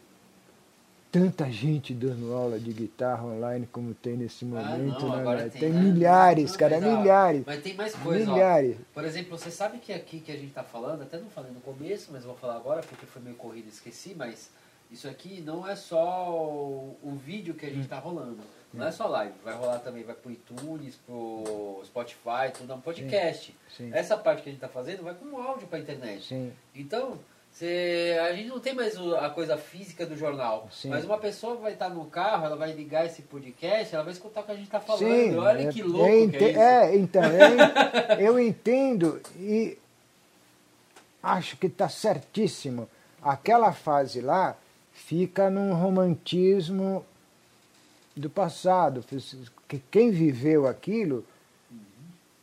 tanta gente dando aula de guitarra online como tem nesse momento. Ah, não, né, tem, tem né? milhares, Não, cara, mas, ó, milhares. Mas tem mais coisa, ó. Milhares. Por exemplo, você sabe que aqui que a gente tá falando, até não falei no começo, mas vou falar agora porque foi meio corrido e esqueci, mas isso aqui não é só o, o vídeo que a gente tá rolando. Não é só live, vai rolar também, vai pro iTunes, pro Spotify, tudo, é um podcast. Sim. Essa parte que a gente tá fazendo vai como áudio pra internet. Sim, Então, você, a gente não tem mais a coisa física do jornal. Sim. Mas uma pessoa vai estar no carro, ela vai ligar esse podcast, ela vai escutar o que a gente está falando. sim. Olha é- que louco ente- que é isso. é, então, eu, eu entendo e acho que está certíssimo. Aquela fase lá fica num romantismo do passado. Que Quem viveu aquilo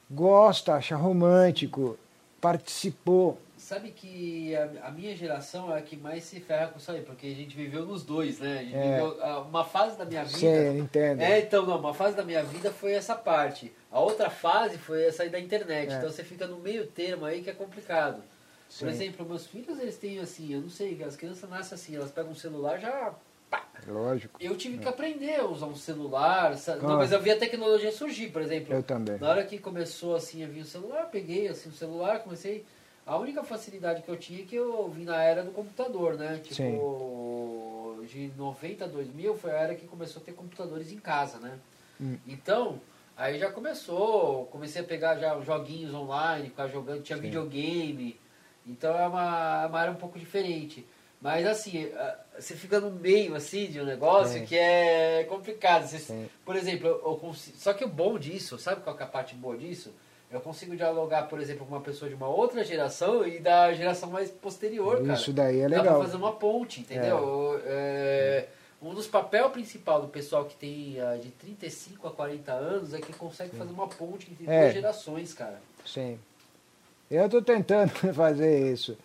gosta, acha romântico, participou. Sabe que a, a minha geração é a que mais se ferra com isso aí, porque a gente viveu nos dois, né? A gente É. viveu ah, uma fase da minha vida. Você entende? É, então, não, uma fase da minha vida foi essa parte. A outra fase foi essa aí da internet. É. Então você fica no meio termo aí que é complicado. Por Sim. exemplo, meus filhos, eles têm assim, eu não sei, as crianças nascem assim, elas pegam um celular já. Pá, Lógico. Eu tive que aprender a usar um celular. Não, mas eu vi a tecnologia surgir, por exemplo. Eu também. Na hora que começou assim a vir o celular, eu peguei assim o celular, comecei. A única facilidade que eu tinha é que eu vim na era do computador, né? Tipo, de 90 a 2000 foi a era que começou a ter computadores em casa, né? Hum. Então, aí já começou, comecei a pegar já joguinhos online, ficar jogando, tinha Sim. videogame. Então é uma, é uma área um pouco diferente. Mas assim, você fica no meio assim de um negócio Sim. que é complicado. Você- Sim. por exemplo, eu, eu consigo, só que o bom disso, sabe qual que é a parte boa disso? Eu consigo dialogar, por exemplo, com uma pessoa de uma outra geração e da geração mais posterior, cara. Isso daí é Dá legal. pra fazer uma ponte, entendeu? É, um dos papéis principal do pessoal que tem ah, de 35 a 40 anos é que consegue fazer uma ponte entre É. duas gerações, cara. Sim. Eu estou tentando fazer isso.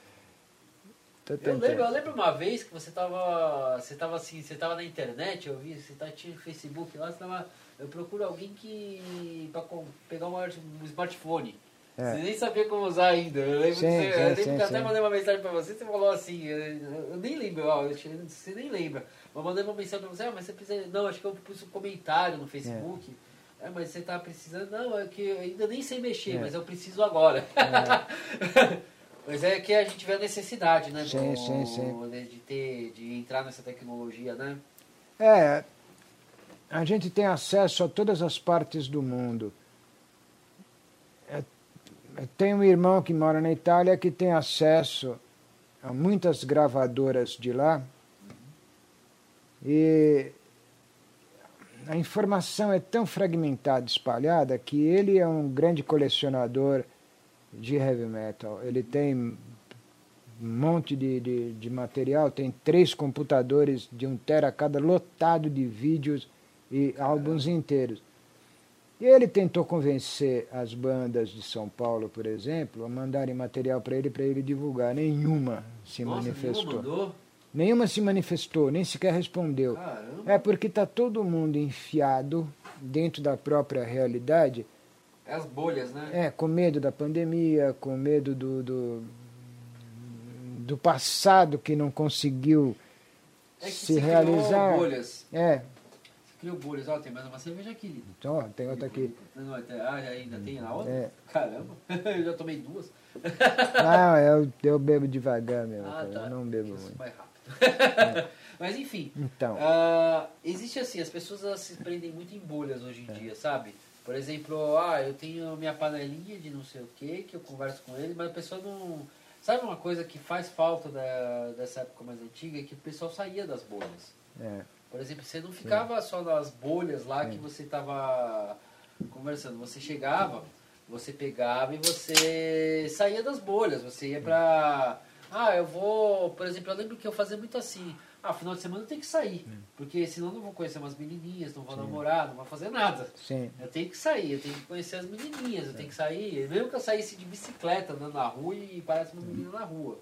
Tô Eu tentando. lembro, eu lembro uma vez que você tava, você tava assim, você tava na internet, eu vi, você tá, tinha Facebook lá, você tava, eu procuro alguém que para pegar um, um smartphone. É. Você nem sabia como usar ainda. Eu lembro, Sim, que, você, sim, eu lembro sim, que até mandei uma mensagem pra você, você falou assim, eu, eu nem lembro, ó, eu você nem lembra. Eu mandei uma mensagem pra você, ah, mas você precisa. Não, acho que eu pus um comentário no Facebook. É, mas você tá precisando. Não, é que eu ainda nem sei mexer, É. mas eu preciso agora. mas é que a gente vê a necessidade, né? Sim, do- sim, sim. De, de ter, de entrar nessa tecnologia, né? É, a gente tem acesso a todas as partes do mundo. É, eu tenho um irmão que mora na Itália que tem acesso a muitas gravadoras de lá. E a informação é tão fragmentada, espalhada, que ele é um grande colecionador de heavy metal. Ele tem um monte de, de, de material, tem três computadores de um tera cada lotado de vídeos e álbuns inteiros. E ele tentou convencer as bandas de São Paulo, por exemplo, a mandarem material para ele para ele divulgar. Nenhuma se Nossa, manifestou. nenhuma? Nenhuma se manifestou, nem sequer respondeu. Caramba. É porque está todo mundo enfiado dentro da própria realidade, É as bolhas, né? é, com medo da pandemia, com medo do, do, do passado que não conseguiu É que se você realizar. criou bolhas. É, Você criou bolhas. Ó, tem mais uma cerveja aqui, lindo. então, ó, tem outra aqui. Não, ah, ainda tem na outra? É. Caramba, eu já tomei duas. Não, eu, eu bebo devagar mesmo, Ah, tá. eu não bebo Isso muito. mais rápido. Mas enfim, Então, ah, existe assim, as pessoas se prendem muito em bolhas hoje É. em dia, sabe? Por exemplo, ah, eu tenho minha panelinha de não sei o que, que eu converso com ele, mas a pessoa não. Sabe uma coisa que faz falta da, dessa época mais antiga? É que o pessoal saía das bolhas. é, Por exemplo, você não ficava só nas bolhas lá que você estava conversando. Você chegava, você pegava e você saía das bolhas. Você ia pra. Ah, eu vou. Por exemplo, eu lembro que eu fazia muito assim. Ah, final de semana eu tenho que sair. Porque senão eu não vou conhecer umas menininhas, não vou namorar, não vou fazer nada. sim, Eu tenho que sair, eu tenho que conhecer as menininhas, eu tenho que sair. Mesmo que eu saísse de bicicleta andando na rua e parece uma menina na rua.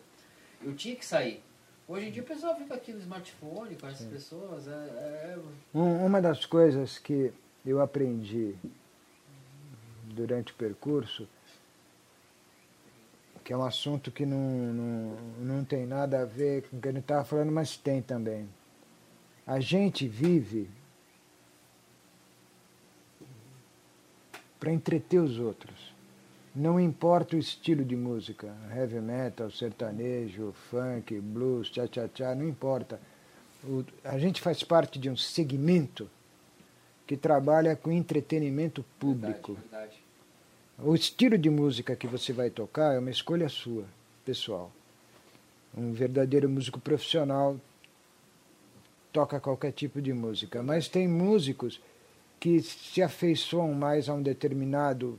Eu tinha que sair. Hoje em dia o pessoal fica aqui no smartphone com essas pessoas. É, é... Um, uma das coisas que eu aprendi durante o percurso, que é um assunto que não, não, não tem nada a ver com o que a gente estava falando, mas tem também. A gente vive para entreter os outros. Não importa o estilo de música, heavy metal, sertanejo, funk, blues, cha-cha-cha, não importa. O, a gente faz parte de um segmento que trabalha com entretenimento público. Verdade, verdade. O estilo de música que você vai tocar é uma escolha sua, pessoal. Um verdadeiro músico profissional toca qualquer tipo de música, mas tem músicos que se afeiçoam mais a um determinado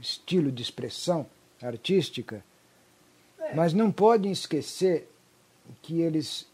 estilo de expressão artística, É. mas não podem esquecer que eles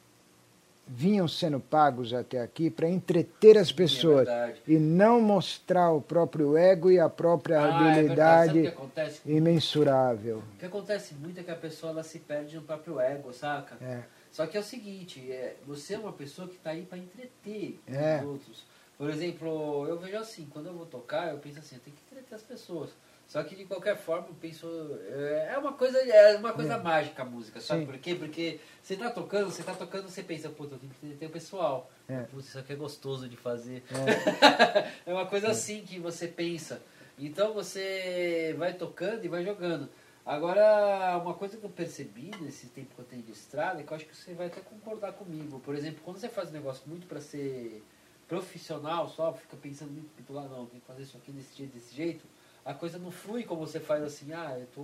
vinham sendo pagos até aqui para entreter as é pessoas verdade. e não mostrar o próprio ego e a própria Ah, é habilidade acontece? imensurável. O que acontece muito é que a pessoa ela se perde no próprio ego, saca? É. Só que é o seguinte, é, você é uma pessoa que está aí para entreter É. os outros. Por exemplo, eu vejo assim, quando eu vou tocar, eu penso assim, eu tenho que entreter as pessoas. Só que de qualquer forma eu penso. É é uma coisa, é uma coisa É. mágica a música, sabe Sim. por quê? Porque você tá tocando, você tá tocando, você pensa, puta, eu tenho que entreter o pessoal. É. Putz, isso aqui é gostoso de fazer. É. é uma coisa assim que você pensa. Então você vai tocando e vai jogando. Agora, uma coisa que eu percebi nesse tempo que eu tenho de estrada, é que eu acho que você vai até concordar comigo. Por exemplo, quando você faz um negócio muito para ser profissional, só fica pensando muito, muito lá, não, tem que fazer isso aqui desse jeito, desse jeito, a coisa não flui como você faz assim, ah, eu tô,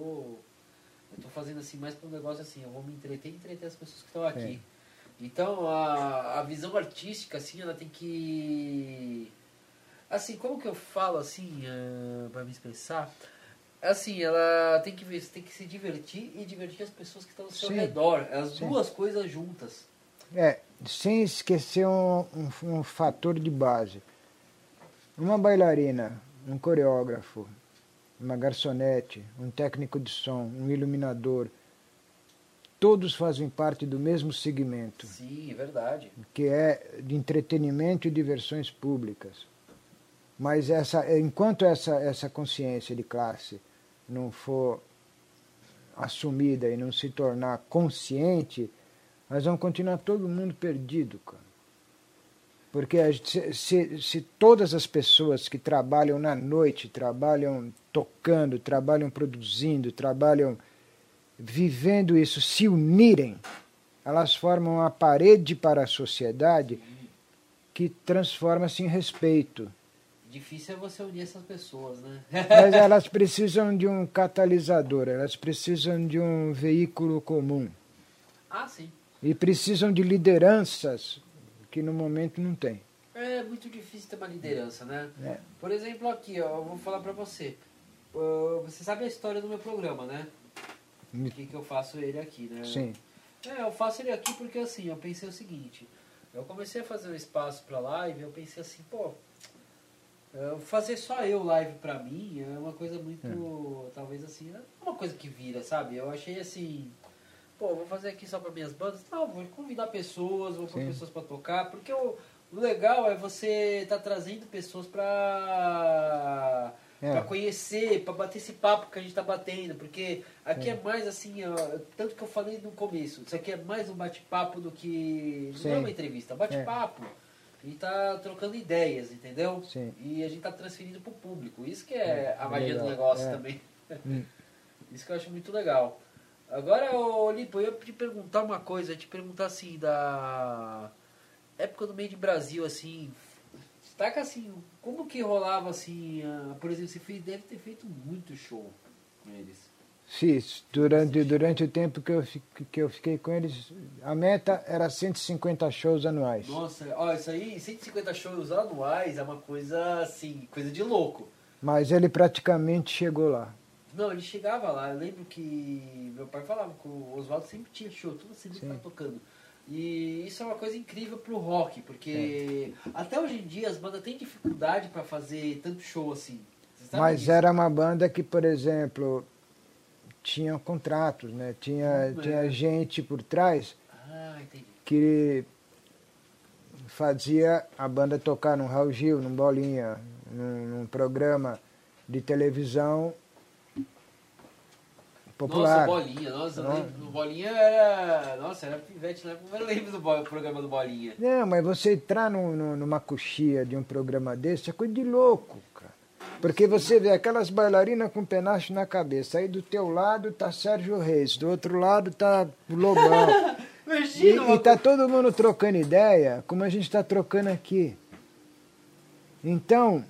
eu tô fazendo assim mais para um negócio assim, eu vou me entreter e entreter as pessoas que estão aqui. Então, a, a visão artística, assim, ela tem que... Assim, como que eu falo, assim, uh, para me expressar? Assim, ela tem que, ver, tem que se divertir e divertir as pessoas que estão ao seu Sim. redor. As Sim. duas coisas juntas. É, sem esquecer um, um, um fator de base. Uma bailarina, um coreógrafo, uma garçonete, um técnico de som, um iluminador, todos fazem parte do mesmo segmento, Sim, é verdade. que é de entretenimento e diversões públicas. Mas essa, enquanto essa, essa consciência de classe não for assumida e não se tornar consciente, nós vamos continuar todo mundo perdido, cara. Porque se, se todas as pessoas que trabalham na noite, trabalham tocando, trabalham produzindo, trabalham vivendo isso, se unirem, elas formam uma parede para a sociedade que transforma-se em respeito. Difícil é você unir essas pessoas, né? Mas elas precisam de um catalisador, elas precisam de um veículo comum. ah, sim. E precisam de lideranças que no momento não tem. É muito difícil ter uma liderança, né? É. Por exemplo, aqui, ó, eu vou falar pra você. Uh, Você sabe a história do meu programa, né? Me- Por que, que eu faço ele aqui, né? Sim, É, eu faço ele aqui porque assim, eu pensei o seguinte, eu comecei a fazer um espaço pra live, eu pensei assim, pô, é, fazer só eu live pra mim é uma coisa muito, talvez assim, é uma coisa que vira, sabe? Eu achei assim, pô, vou fazer aqui só pra minhas bandas, não, vou convidar pessoas, vou pôr Sim. pessoas pra tocar, porque o, o legal é você tá trazendo pessoas pra É. Pra conhecer, pra bater esse papo que a gente tá batendo, porque aqui é, mais assim, ó, tanto que eu falei no começo, isso aqui é mais um bate-papo do que. Não é Sim. uma entrevista, é um bate-papo. A gente tá trocando ideias, entendeu? Sim. E a gente tá transferindo pro público. Isso que é, É, a magia do legal, negócio é. também. Hum. Isso que eu acho muito legal. Agora, ô, Lipo, eu ia te perguntar uma coisa, te perguntar assim, da época do meio de Brasil, assim, destaca assim, como que rolava assim, ah, por exemplo, você fez, deve ter feito muito show com eles. fiz. Durante, durante o tempo que eu, que eu fiquei com eles, a meta era 150 shows anuais. Nossa, ó, isso aí, 150 shows anuais é uma coisa assim, coisa de louco. Mas ele praticamente chegou lá. Não, ele chegava lá, eu lembro que meu pai falava que o Oswaldo sempre tinha show, toda semana Sim. ele tá tocando. E isso é uma coisa incrível pro rock, porque até hoje em dia as bandas têm dificuldade pra fazer tanto show assim. Mas disso? era uma banda que, por exemplo, tinha contratos, né? tinha, Hum, é. tinha gente por trás Ah, que fazia a banda tocar num Raul Gil, num Bolinha, num, num programa de televisão popular. Nossa, Bolinha, nossa, Não. Bolinha era. Nossa, era pivete, né? Eu lembro do programa do Bolinha. Não, mas você entrar no, numa coxia de um programa desse é coisa de louco, cara. Porque você vê aquelas bailarinas com penacho na cabeça. Aí do teu lado tá Sérgio Reis, do outro lado tá o Lobão. Imagina, e, e tá todo mundo trocando ideia, como a gente está trocando aqui. Então,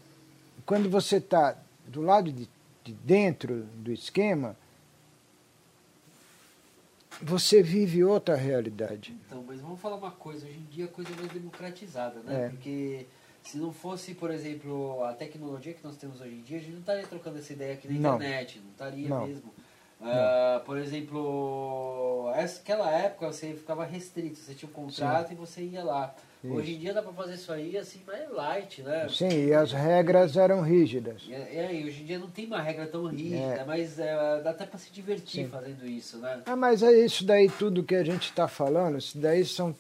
quando você está do lado de, de dentro do esquema, você vive outra realidade. Então, mas vamos falar uma coisa, hoje em dia a coisa é mais democratizada, né? É. Porque se não fosse, por exemplo, a tecnologia que nós temos hoje em dia, a gente não estaria trocando essa ideia aqui na não. internet, não estaria não. mesmo. Uh, por exemplo, aquela época você ficava restrito, você tinha um contrato Sim. e você ia lá. Isso. Hoje em dia dá para fazer isso aí assim, mais light, né? Sim, e as regras eram rígidas. E, é, hoje em dia não tem uma regra tão rígida, é. mas é, dá até para se divertir Sim. fazendo isso, né? Ah, mas é isso daí tudo que a gente está falando, isso daí são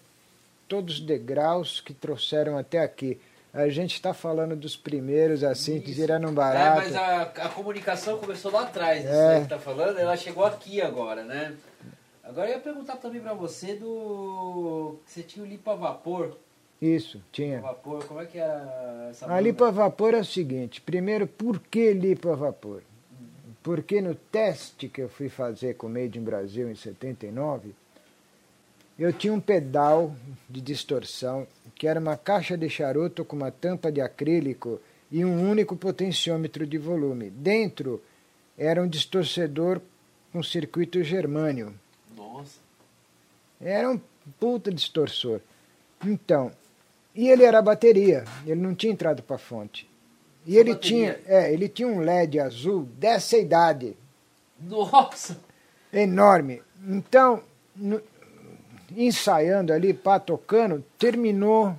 todos degraus que trouxeram até aqui. A gente está falando dos primeiros, assim, Isso. que viraram um barato. É, mas a, a comunicação começou lá atrás, isso é. que está falando, ela chegou aqui agora, né? Agora eu ia perguntar também para você do. Você tinha o lipo a vapor. Isso, tinha. Vapor, como é que era essa A lipo a vapor é o seguinte: primeiro, por que lipo a vapor? Porque no teste que eu fui fazer com o Made in Brasil em 79, eu tinha um pedal de distorção que era uma caixa de charuto com uma tampa de acrílico e um único potenciômetro de volume. Dentro era um distorcedor com circuito germânio. Nossa. Era um puta distorsor. Então, e ele era bateria, ele não tinha entrado para a fonte. E ele tinha, é, ele tinha um LED azul dessa idade. Nossa! Enorme. Então, no, ensaiando ali, pá, tocando, terminou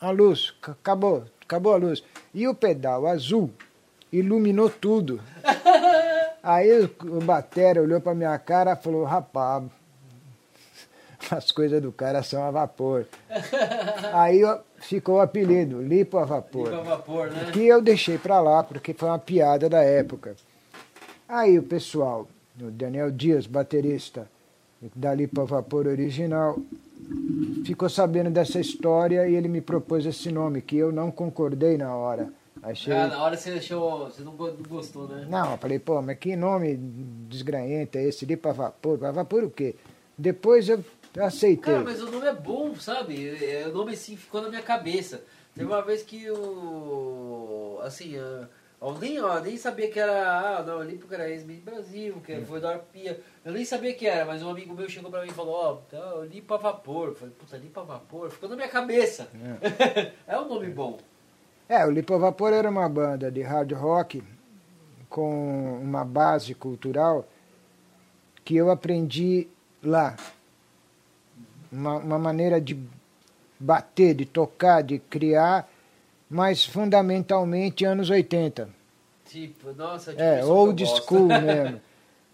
a luz, acabou, acabou a luz. E o pedal azul iluminou tudo. Aí o batera olhou para minha cara e falou, rapaz, as coisas do cara são a vapor. Aí ficou o apelido, lipo a vapor. Lipo a vapor, né? Que eu deixei para lá, porque foi uma piada da época. Aí o pessoal, o Daniel Dias, baterista, dali para vapor original, ficou sabendo dessa história e ele me propôs esse nome, que eu não concordei na hora. Achei... Ah, na hora você achou. Você não gostou, né? Não, eu falei, pô, mas que nome desgranhento é esse ali para vapor? Para vapor o quê? Depois eu aceitei. Cara, mas o nome é bom, sabe? O nome assim ficou na minha cabeça. Teve uma vez que o. Assim. Eu nem, eu nem sabia que era. Ah, não, Olímpico era ex-Miss Brasil, que é. foi da Arpia. Eu nem sabia que era, mas um amigo meu chegou pra mim e falou: Ó, oh, tá, limpa vapor. Eu falei: Puta, limpa vapor. Ficou na minha cabeça. É, é um nome bom. É, o Limpa Vapor era uma banda de hard rock com uma base cultural que eu aprendi lá. Uma, uma maneira de bater, de tocar, de criar mas fundamentalmente anos 80. Tipo, nossa, tipo É, old school mesmo.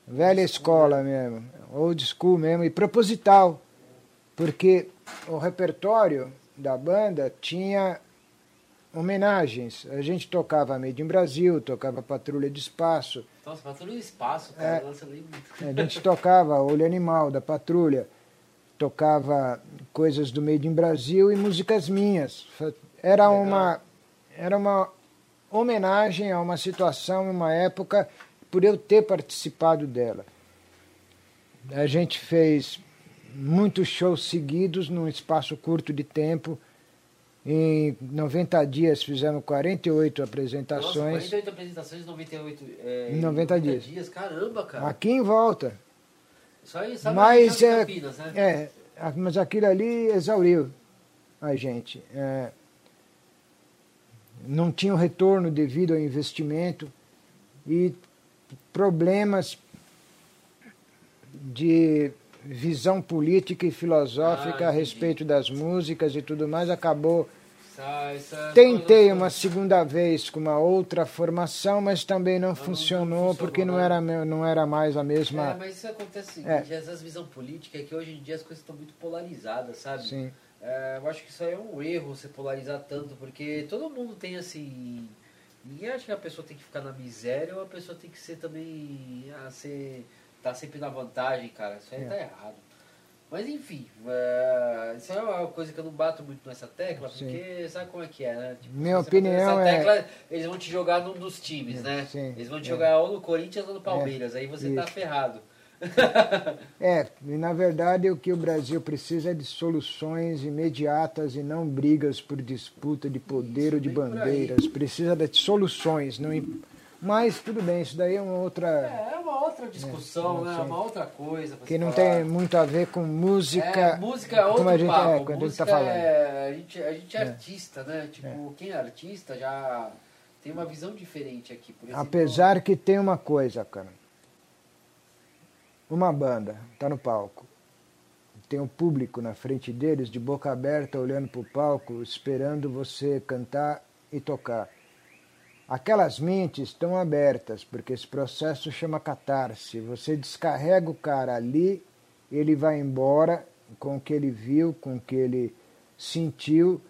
Velha escola mesmo. Old school mesmo. E proposital. Porque o repertório da banda tinha homenagens. A gente tocava Made in Brasil, tocava Patrulha de Espaço. Nossa, Patrulha de Espaço, cara, é, nossa, lembro. A gente tocava Olho Animal, da Patrulha. Tocava coisas do Made in Brasil e músicas minhas. Era uma, era uma homenagem a uma situação, uma época, por eu ter participado dela. A gente fez muitos shows seguidos num espaço curto de tempo. Em 90 dias fizemos 48 apresentações. Nossa, 48 apresentações em 98 é, em 90, 90 dias. dias. Caramba, cara. Aqui em volta. Só aí, sabe mas, é, Campinas, né? É, mas aquilo ali exauriu a gente. É, não tinham retorno devido ao investimento e problemas de visão política e filosófica ah, a respeito das músicas e tudo mais acabou Tentei uma segunda vez com uma outra formação, mas também não, não funcionou, porque não né? era, não era mais a mesma. É, mas isso acontece É. seguinte, essas visão política é que hoje em dia as coisas estão muito polarizadas, sabe? Sim. É, eu acho que isso aí é um erro você polarizar tanto, porque todo mundo tem assim. Ninguém acha que a pessoa tem que ficar na miséria ou a pessoa tem que ser também. Ah, ser, tá sempre na vantagem, cara. Isso aí É. tá errado. Mas enfim, é, isso é uma coisa que eu não bato muito nessa tecla, Sim. porque sabe como é que é, né? Tipo, Minha opinião nessa é- tecla, eles vão te jogar num dos times, né? Sim, Eles vão te é. jogar ou no Corinthians ou no Palmeiras, aí você tá Isso. ferrado. É, e na verdade o que o Brasil precisa é de soluções imediatas e não brigas por disputa de poder Isso, ou de bandeiras. Precisa de soluções. Não... im- Mas tudo bem, isso daí é uma outra. É, é uma outra discussão, É, né? sim. Uma outra coisa. que não falar. tem muito a ver com música. É, música é outro como a gente, papo. é, quando a gente música tá falando. é... A gente, a gente é, É. artista, né? Tipo, quem é artista já tem uma visão diferente aqui. Por exemplo, Apesar que tem uma coisa, cara. Uma banda tá no palco. Tem um público na frente deles, de boca aberta, olhando pro palco, esperando você cantar e tocar. Aquelas mentes estão abertas, porque esse processo chama catarse. Você descarrega o cara ali, ele vai embora com o que ele viu, com o que ele sentiu,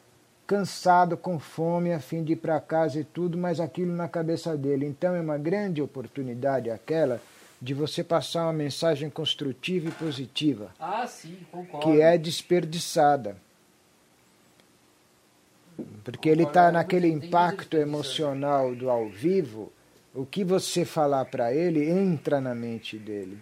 cansado, com fome, a fim de ir para casa e tudo, mas aquilo na cabeça dele. Então é uma grande oportunidade aquela de você passar uma mensagem construtiva e positiva, Ah, sim, concordo. que é desperdiçada. Porque ele está naquele impacto emocional do ao vivo, o que você falar para ele entra na mente dele.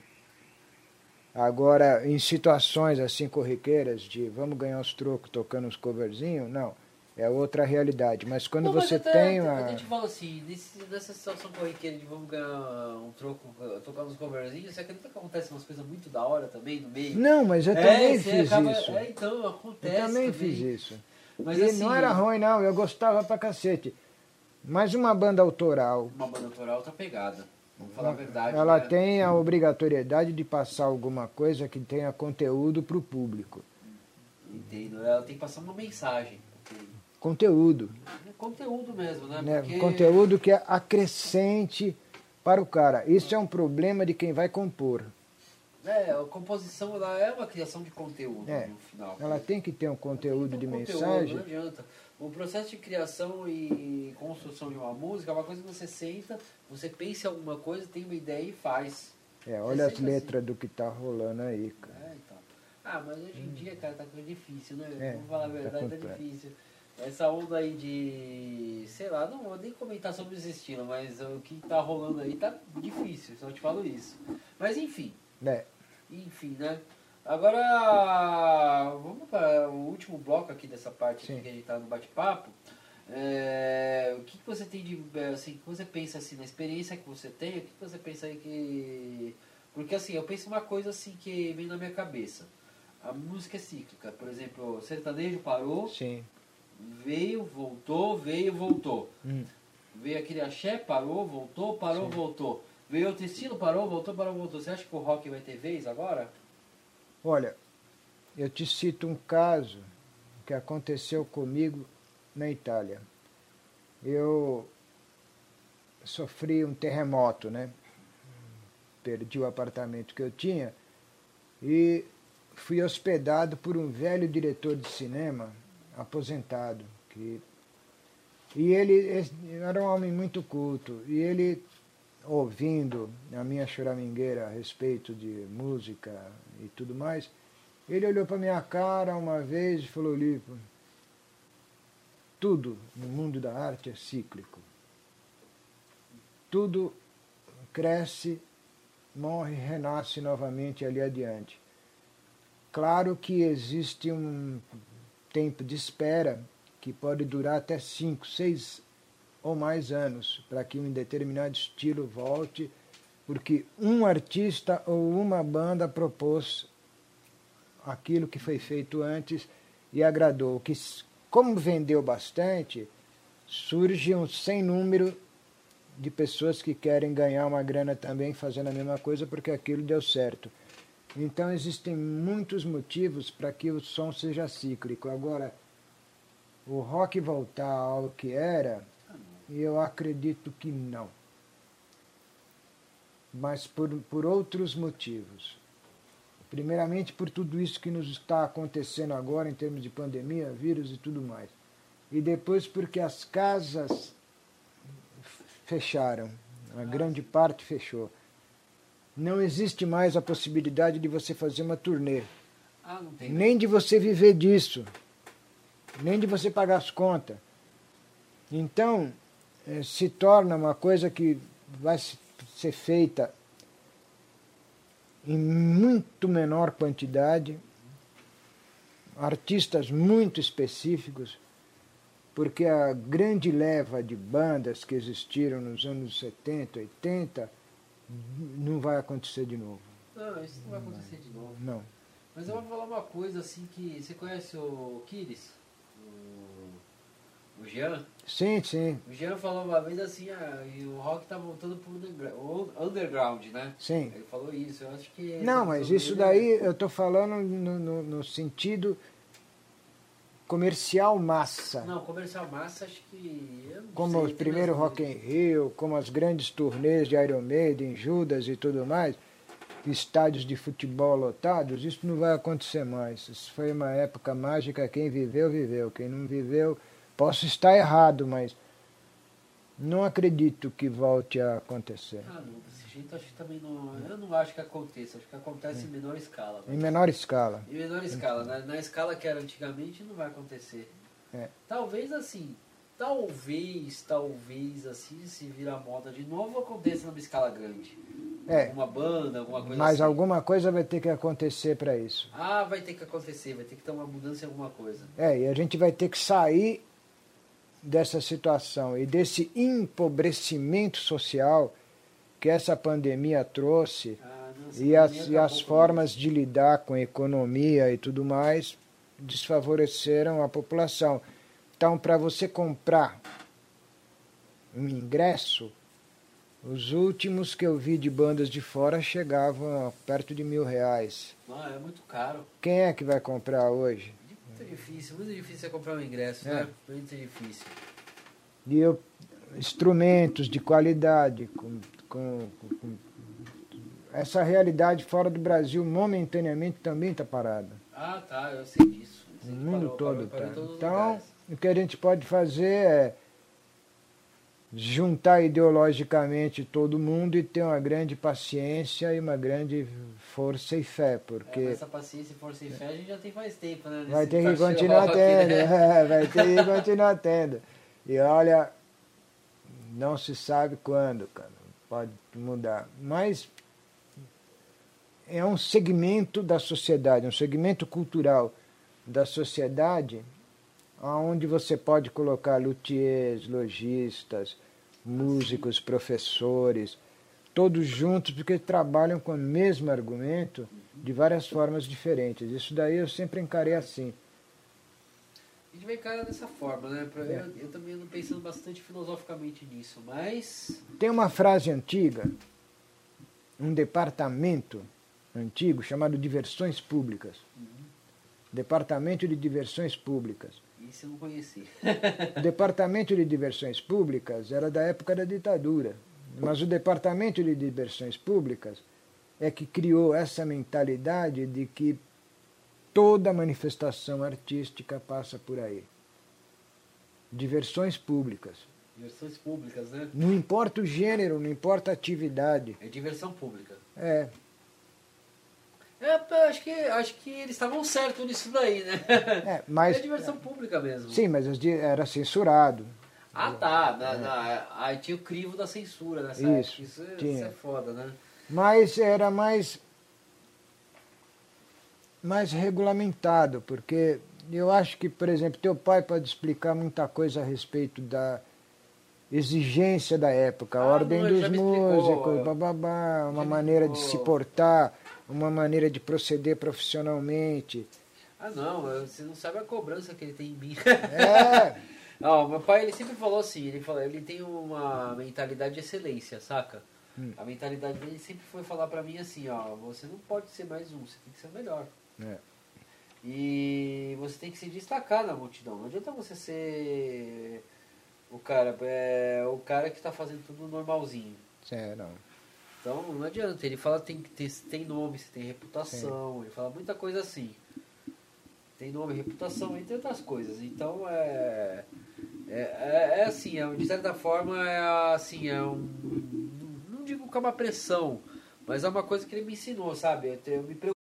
Agora, em situações assim corriqueiras de vamos ganhar os trocos tocando uns coverzinhos, não. É outra realidade. Mas quando Não, mas você até- tem A uma. gente fala assim, nesse, nessa situação corriqueira de vamos ganhar um troco, tocar uns coverzinhos, você acredita que acontece umas coisas muito da hora também no meio? Não, mas eu É, também fiz acaba- isso. É, então, acontece Eu também fiz isso. Mas e assim, não era ruim, não. Eu gostava pra cacete. Mas uma banda autoral, Uma banda autoral tá pegada. Vamos falar a verdade. ela né? tem a obrigatoriedade de passar alguma coisa que tenha conteúdo para o público. Entendo. Ela tem que passar uma mensagem. porque Conteúdo. É conteúdo mesmo, né? Né? Porque- Conteúdo que é acrescente para o cara. Isso é um problema de quem vai compor. É, a composição ela é uma criação de conteúdo É. no final. Ela tem que ter um conteúdo de um conteúdo, mensagem. Não adianta. O processo de criação e construção de uma música é uma coisa que você senta, você pensa em alguma coisa, tem uma ideia e faz. É, olha as sempre letras do que tá rolando aí, cara. É, então. Ah, mas hoje em dia, cara, tá coisa difícil, né? É, Vamos falar a tá verdade, tá, completo. difícil. Essa onda aí de. sei lá, não vou nem comentar sobre esse estilo, mas o que tá rolando aí tá difícil, só te falo isso. Mas enfim, É, enfim, né? Agora, vamos para o último bloco aqui dessa parte Sim. que a gente tá no bate-papo. É, o que, que você tem de. Assim, o que você pensa assim, na experiência que você tem, o que, que você pensa aí que. Porque assim, eu penso uma coisa assim que vem na minha cabeça. A música é cíclica. Por exemplo, o sertanejo parou, sim. veio, voltou, veio, voltou. Hum. Veio aquele axé, parou, voltou, parou, voltou. Veio outro estilo, parou, voltou, parou, voltou. Você acha que o rock vai ter vez agora? Olha, eu te cito um caso que aconteceu comigo na Itália. Eu sofri um terremoto, né? Perdi o apartamento que eu tinha e fui hospedado por um velho diretor de cinema aposentado que e ele era um homem muito culto e ele ouvindo a minha choramingueira a respeito de música e tudo mais, ele olhou para minha cara uma vez e falou, Lipo, tudo no mundo da arte é cíclico. Tudo cresce, morre, renasce novamente ali adiante. Claro que existe um tempo de espera que pode durar até cinco, seis ou mais anos para que um determinado estilo volte, porque um artista ou uma banda propôs aquilo que foi feito antes e agradou. Que, como vendeu bastante, surge um sem número de pessoas que querem ganhar uma grana também fazendo a mesma coisa porque aquilo deu certo. Então existem muitos motivos para que o som seja cíclico. Agora, o rock voltar ao que era. Eu acredito que não. Mas por, por outros motivos. Primeiramente por tudo isso que nos está acontecendo agora em termos de pandemia, vírus e tudo mais. E depois porque as casas fecharam, a grande parte fechou. Não existe mais a possibilidade de você fazer uma turnê, Ah, tem. nem de você viver disso, nem de você pagar as contas. Então, eh, se torna uma coisa que vai se- ser feita em muito menor quantidade, artistas muito específicos, porque a grande leva de bandas que existiram nos anos 70, 80, não vai acontecer de novo. Não, isso não vai acontecer de novo. Não. Mas eu vou falar uma coisa assim que. Você conhece o Kiris? O, Jean? Sim, sim, O Jean falou uma vez assim, ah, o rock tá voltando pro underground, né? sim. Ele falou isso, eu acho que. Não, mas isso daí eu estou falando no, no- no sentido comercial massa. Não, comercial massa, acho que. Como sei, o primeiro Rock in Rio, como as grandes turnês de Iron Maiden, Judas e tudo mais, estádios de futebol lotados, isso não vai acontecer mais. Isso foi uma época mágica, quem viveu, viveu. Quem não viveu, posso estar errado, mas não acredito que volte a acontecer. Ah, não, desse jeito acho que também não. Eu não acho que aconteça, acho que acontece em menor escala. Em menor escala. Em menor escala, na, na escala que era antigamente não vai acontecer. É. Talvez assim, talvez, talvez assim, se virar moda de novo, aconteça numa escala grande. É. Alguma banda, alguma coisa Mas assim. alguma coisa vai ter que acontecer para isso. Ah, vai ter que acontecer, vai ter que ter uma mudança em alguma coisa. É, e a gente vai ter que sair dessa situação e desse empobrecimento social que essa pandemia trouxe Ah, e as, e as formas de lidar com a economia e tudo mais desfavoreceram a população. Então, para você comprar um ingresso, os últimos que eu vi de bandas de fora chegavam a perto de mil reais. Ah, é muito caro. Quem é que vai comprar hoje? Muito difícil, muito difícil você comprar um ingresso, É. né? Muito difícil. E eu, instrumentos de qualidade, com, com- com- essa realidade fora do Brasil momentaneamente também está parada. Ah, tá, eu sei disso. Eu sei O mundo parou, todo está. Então, lugares. o que a gente pode fazer é juntar ideologicamente todo mundo e ter uma grande paciência e uma grande força e fé, É, porque mas essa paciência força e fé a gente já tem faz tempo, né? vai ter que continuar aqui, tendo, né? é, vai ter que continuar tendo. E olha, não se sabe quando, cara, pode mudar. Mas é um segmento da sociedade, um segmento cultural da sociedade, onde você pode colocar luthiers, lojistas, músicos, professores, todos juntos, porque trabalham com o mesmo argumento de várias formas diferentes. Isso daí eu sempre encarei assim. A gente vai encarar dessa forma, né? É. Eu, eu também ando pensando bastante filosoficamente nisso, mas. Tem uma frase antiga, um departamento antigo chamado Diversões Públicas. Departamento de Diversões Públicas. Isso eu não conheci. O Departamento de Diversões Públicas era da época da ditadura, mas o Departamento de Diversões Públicas é que criou essa mentalidade de que toda manifestação artística passa por aí. Diversões públicas. Diversões públicas, né? Não importa o gênero, não importa a atividade. É diversão pública. É, É, acho que, acho que eles estavam certos nisso daí, né? é mas é diversão pública mesmo. sim, mas era censurado. Ah, tá. Na, na, aí tinha o crivo da censura nessa É. Isso, época. Isso, é- tinha. isso é foda, né? Mas era mais mais regulamentado, porque eu acho que, por exemplo, teu pai pode explicar muita coisa a respeito da exigência da época, a Ah, ordem não, dos músicos, é. bababá, uma maneira de se portar, uma maneira de proceder profissionalmente. Ah, não. Você não sabe a cobrança que ele tem em mim. É, Não, meu pai ele sempre falou assim, ele falou, ele tem uma mentalidade de excelência, saca? Hum. A mentalidade dele sempre foi falar pra mim assim, ó, você não pode ser mais um, você tem que ser o melhor. É. E você tem que se destacar na multidão. Não adianta você ser o cara, é, o cara que está fazendo tudo normalzinho. É, não. Então não adianta. Ele fala tem que ter, tem nome, você tem reputação. Ele fala muita coisa assim. Tem nome, reputação, entre outras coisas. Então é. É, é, é assim, é, de certa forma é assim, é um. Não digo que é uma pressão, mas é uma coisa que ele me ensinou, sabe? Eu, eu me preocupo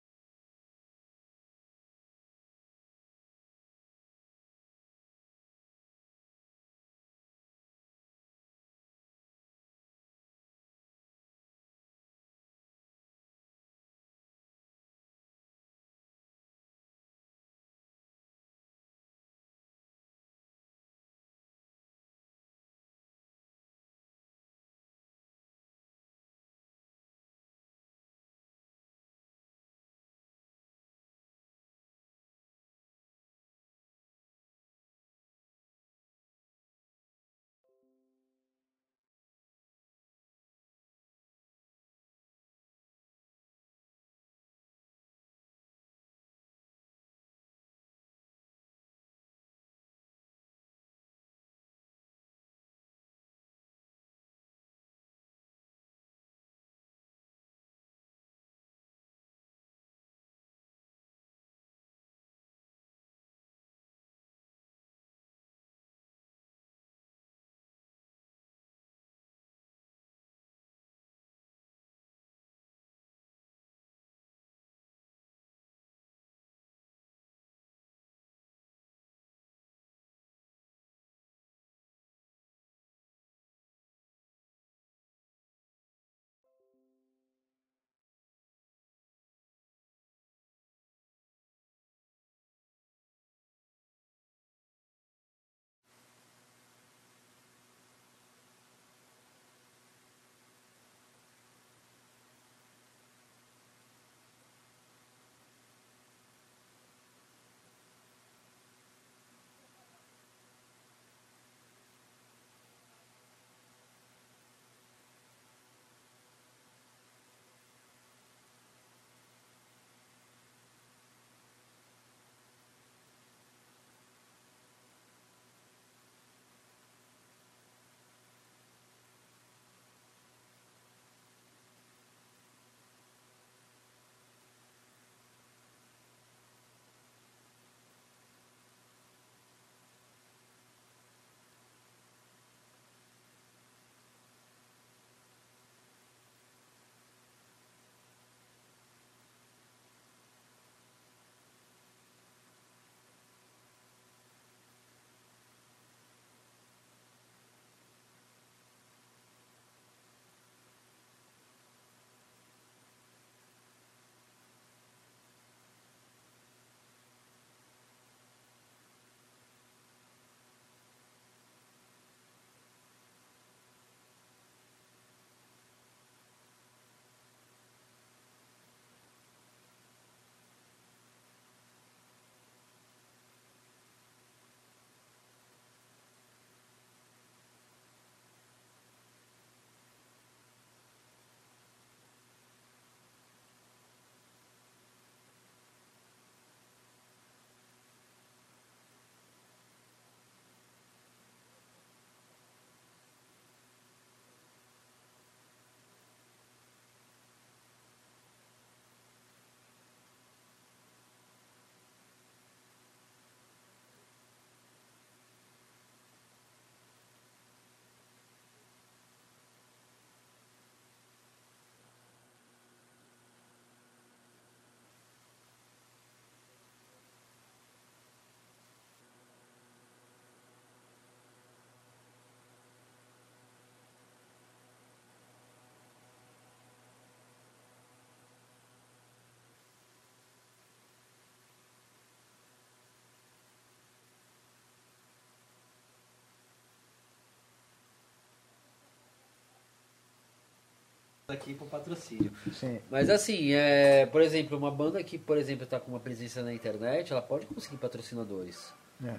aqui pro patrocínio. Sim. Mas assim, é, por exemplo, uma banda que, por exemplo, tá com uma presença na internet, ela pode conseguir patrocinadores. É.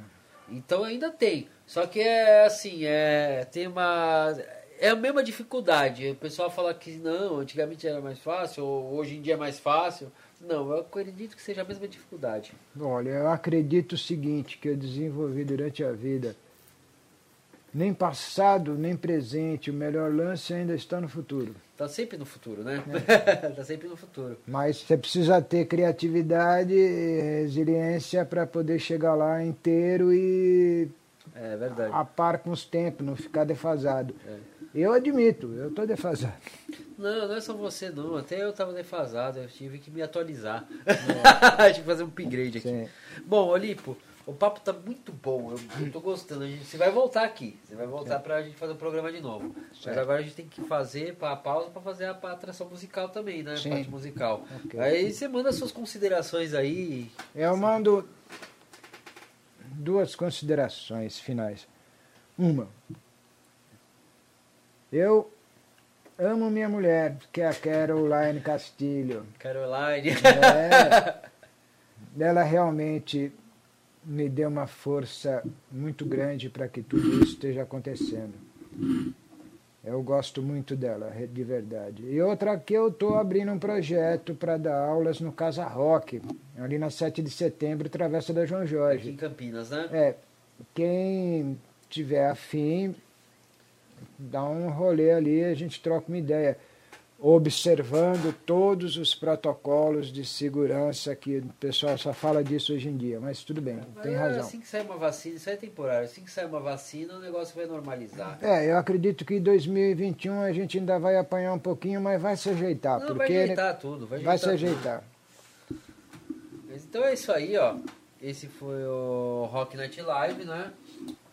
Então ainda tem. Só que é assim, é, tem uma. É a mesma dificuldade. O pessoal fala que não, antigamente era mais fácil, ou hoje em dia é mais fácil. Não, eu acredito que seja a mesma dificuldade. Olha, eu acredito o seguinte, que eu desenvolvi durante a vida. Nem passado, nem presente, o melhor lance ainda está no futuro. Tá sempre no futuro, né? tá sempre no futuro. Mas você precisa ter criatividade e resiliência para poder chegar lá inteiro e É verdade. a par com os tempos, não ficar defasado. É. Eu admito, eu estou defasado. Não, não é só você não. Até eu tava defasado, eu tive que me atualizar. É. tive que fazer um upgrade aqui. Sim. Bom, Olipo, o papo tá muito bom. Eu, eu tô gostando. A gente, você vai voltar aqui. Você vai voltar pra gente fazer o programa de novo. Mas Certo. agora a gente tem que fazer a pausa para fazer a, a atração musical também, né? A Sim. parte musical. Ok. Aí você manda suas considerações aí. Eu mando duas considerações finais. Uma, eu amo minha mulher, que é a Caroline Castilho. Caroline. É, ela realmente me deu uma força muito grande para que tudo isso esteja acontecendo. Eu gosto muito dela, de verdade. E outra que eu estou abrindo um projeto para dar aulas no Casa Rock, ali na 7 de setembro, Travessa da João Aqui Jorge. em Campinas, né? É, quem tiver afim, dá um rolê ali, a gente troca uma ideia. Observando todos os protocolos de segurança que o pessoal só fala disso hoje em dia, mas tudo bem, tem É, razão. Assim que sair uma vacina, isso é temporário. Assim que sair uma vacina, o negócio vai normalizar. É, eu acredito que em 2021 a gente ainda vai apanhar um pouquinho, mas vai se ajeitar, Não, vai porque ajeitar tudo. Vai, vai se ajeitar tudo. Mas Então é isso aí, ó. Esse foi o Rock Night Live, né?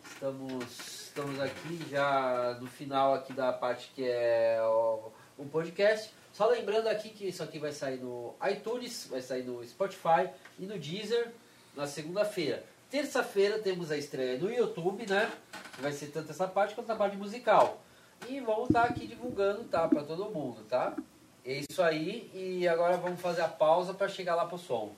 Estamos, estamos aqui já no final aqui da parte que é o, o podcast. Só lembrando aqui que isso aqui vai sair no iTunes, vai sair no Spotify e no Deezer na segunda-feira. Terça-feira temos a estreia no YouTube, né? Vai ser tanto essa parte quanto a parte musical. E vamos estar aqui divulgando, tá? Pra todo mundo, tá? É isso aí. E agora vamos fazer a pausa para chegar lá pro som.